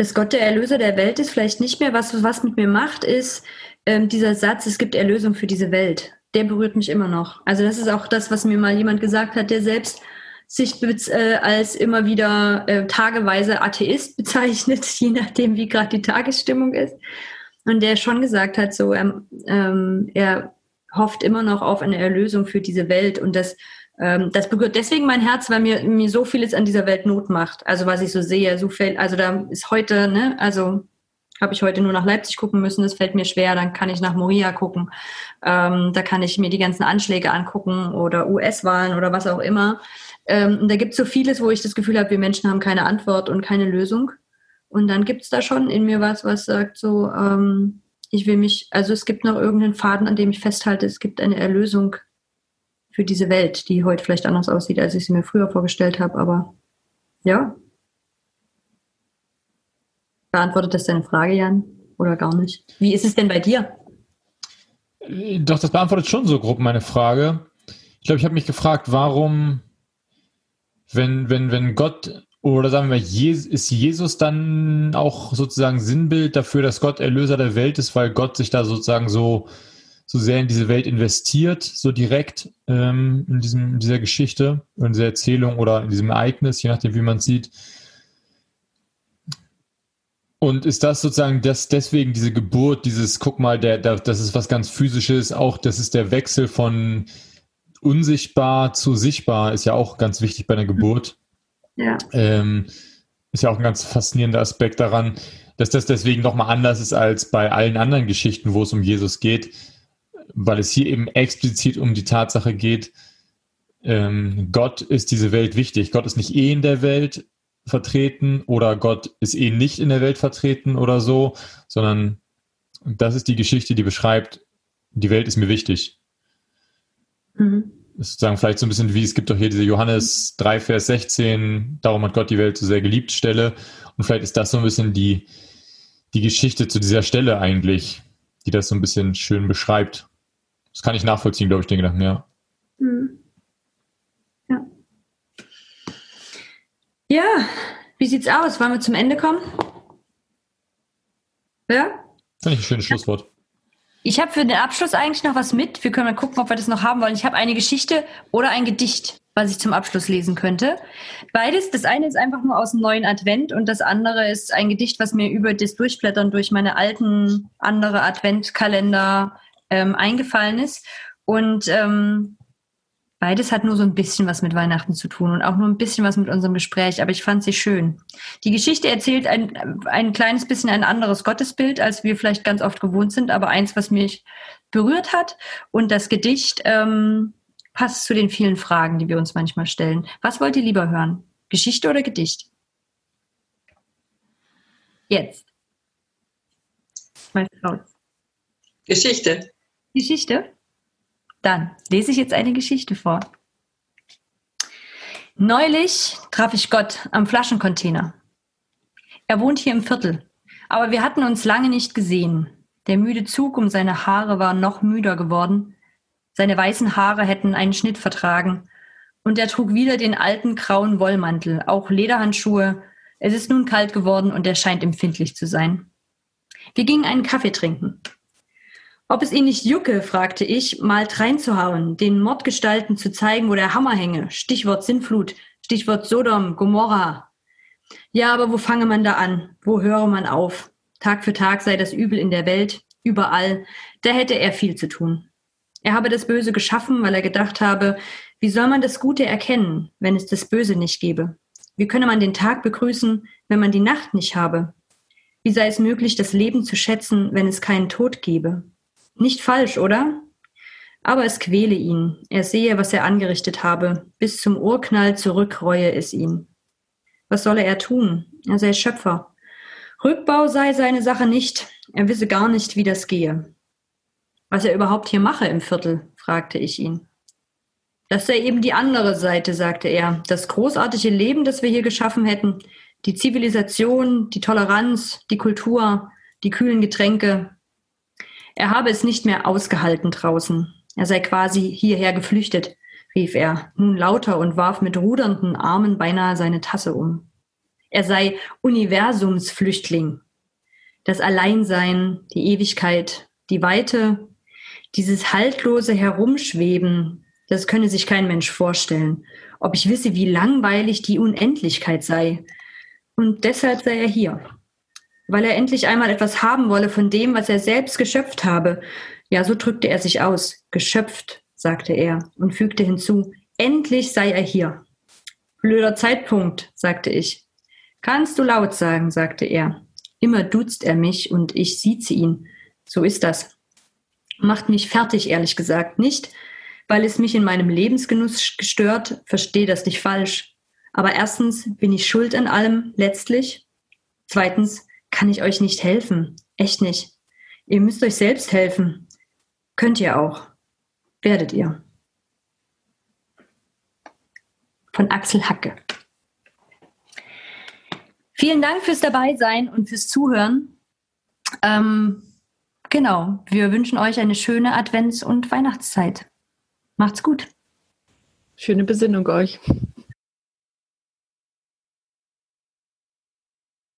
Dass Gott der Erlöser der Welt ist, vielleicht nicht mehr. Was was mit mir macht, ist ähm, dieser Satz, es gibt Erlösung für diese Welt. Der berührt mich immer noch. Also das ist auch das, was mir mal jemand gesagt hat, der selbst sich äh, als immer wieder äh, tageweise Atheist bezeichnet, je nachdem, wie gerade die Tagesstimmung ist. Und der schon gesagt hat, so ähm, ähm, er hofft immer noch auf eine Erlösung für diese Welt und das ähm, das berührt deswegen mein Herz, weil mir, mir so vieles an dieser Welt Not macht. Also was ich so sehe, so viel, also da ist heute, ne, also habe ich heute nur nach Leipzig gucken müssen, das fällt mir schwer, dann kann ich nach Moria gucken. Ähm, da kann ich mir die ganzen Anschläge angucken oder US-Wahlen oder was auch immer. Ähm, da gibt es so vieles, wo ich das Gefühl habe, wir Menschen haben keine Antwort und keine Lösung. Und dann gibt es da schon in mir was, was sagt so, ähm, ich will mich, also es gibt noch irgendeinen Faden, an dem ich festhalte, es gibt eine Erlösung für diese Welt, die heute vielleicht anders aussieht, als ich sie mir früher vorgestellt habe. Aber ja. Beantwortet das deine Frage, Jan? Oder gar nicht? Wie ist es denn bei dir? Doch, das beantwortet schon so grob meine Frage. Ich glaube, ich habe mich gefragt, warum, wenn, wenn, wenn Gott oder sagen wir, ist Jesus dann auch sozusagen Sinnbild dafür, dass Gott Erlöser der Welt ist, weil Gott sich da sozusagen so so sehr in diese Welt investiert, so direkt ähm, in, diesem, in dieser Geschichte, in dieser Erzählung oder in diesem Ereignis, je nachdem, wie man es sieht. Und ist das sozusagen das deswegen diese Geburt, dieses, guck mal, der, der, das ist was ganz Physisches, auch das ist der Wechsel von unsichtbar zu sichtbar, ist ja auch ganz wichtig bei einer Geburt. Ja. Ähm, ist ja auch ein ganz faszinierender Aspekt daran, dass das deswegen nochmal anders ist als bei allen anderen Geschichten, wo es um Jesus geht weil es hier eben explizit um die Tatsache geht, ähm, Gott ist diese Welt wichtig. Gott ist nicht eh in der Welt vertreten oder Gott ist eh nicht in der Welt vertreten oder so, sondern das ist die Geschichte, die beschreibt, die Welt ist mir wichtig. Mhm. Das ist sozusagen vielleicht so ein bisschen wie, es gibt doch hier diese Johannes 3, Vers 16, darum hat Gott die Welt so sehr geliebt Stelle. Und vielleicht ist das so ein bisschen die, die Geschichte zu dieser Stelle eigentlich, die das so ein bisschen schön beschreibt. Das kann ich nachvollziehen, glaube ich, den Gedanken, ja. Hm. Ja. Ja, wie sieht's aus? Wollen wir zum Ende kommen? Ja? Finde ich ein schönes Schlusswort. Ich habe für den Abschluss eigentlich noch was mit. Wir können mal gucken, ob wir das noch haben wollen. Ich habe eine Geschichte oder ein Gedicht, was ich zum Abschluss lesen könnte. Beides. Das eine ist einfach nur aus dem neuen Advent und das andere ist ein Gedicht, was mir über das Durchblättern durch meine alten andere Adventkalender ähm, eingefallen ist. Und ähm, beides hat nur so ein bisschen was mit Weihnachten zu tun und auch nur ein bisschen was mit unserem Gespräch, aber ich fand sie schön. Die Geschichte erzählt ein, ein kleines bisschen ein anderes Gottesbild, als wir vielleicht ganz oft gewohnt sind, aber eins, was mich berührt hat. Und das Gedicht ähm, passt zu den vielen Fragen, die wir uns manchmal stellen. Was wollt ihr lieber hören? Geschichte oder Gedicht? Jetzt. Mal Geschichte. Geschichte? Dann lese ich jetzt eine Geschichte vor. Neulich traf ich Gott am Flaschencontainer. Er wohnt hier im Viertel. Aber wir hatten uns lange nicht gesehen. Der müde Zug um seine Haare war noch müder geworden. Seine weißen Haare hätten einen Schnitt vertragen. Und er trug wieder den alten grauen Wollmantel, auch Lederhandschuhe. Es ist nun kalt geworden und er scheint empfindlich zu sein. Wir gingen einen Kaffee trinken. Ob es ihn nicht jucke, fragte ich, mal reinzuhauen, den Mordgestalten zu zeigen, wo der Hammer hänge. Stichwort Sinnflut, Stichwort Sodom, Gomorra. Ja, aber wo fange man da an? Wo höre man auf? Tag für Tag sei das Übel in der Welt, überall. Da hätte er viel zu tun. Er habe das Böse geschaffen, weil er gedacht habe, wie soll man das Gute erkennen, wenn es das Böse nicht gäbe? Wie könne man den Tag begrüßen, wenn man die Nacht nicht habe? Wie sei es möglich, das Leben zu schätzen, wenn es keinen Tod gäbe? Nicht falsch, oder? Aber es quäle ihn. Er sehe, was er angerichtet habe. Bis zum Urknall zurückreue es ihn. Was solle er tun? Er sei Schöpfer. Rückbau sei seine Sache nicht. Er wisse gar nicht, wie das gehe. Was er überhaupt hier mache im Viertel, fragte ich ihn. Das sei eben die andere Seite, sagte er. Das großartige Leben, das wir hier geschaffen hätten. Die Zivilisation, die Toleranz, die Kultur, die kühlen Getränke, er habe es nicht mehr ausgehalten draußen. Er sei quasi hierher geflüchtet, rief er, nun lauter und warf mit rudernden Armen beinahe seine Tasse um. Er sei Universumsflüchtling. Das Alleinsein, die Ewigkeit, die Weite, dieses haltlose Herumschweben, das könne sich kein Mensch vorstellen. Ob ich wisse, wie langweilig die Unendlichkeit sei. Und deshalb sei er hier weil er endlich einmal etwas haben wolle von dem, was er selbst geschöpft habe. Ja, so drückte er sich aus. Geschöpft, sagte er und fügte hinzu, endlich sei er hier. Blöder Zeitpunkt, sagte ich. Kannst du laut sagen, sagte er. Immer duzt er mich und ich sieze ihn. So ist das. Macht mich fertig, ehrlich gesagt. Nicht, weil es mich in meinem Lebensgenuss gestört, verstehe das nicht falsch. Aber erstens bin ich schuld an allem, letztlich. Zweitens kann ich euch nicht helfen. Echt nicht. Ihr müsst euch selbst helfen. Könnt ihr auch. Werdet ihr. Von Axel Hacke. Vielen Dank fürs Dabeisein und fürs Zuhören. Ähm, genau, wir wünschen euch eine schöne Advents- und Weihnachtszeit. Macht's gut. Schöne Besinnung euch.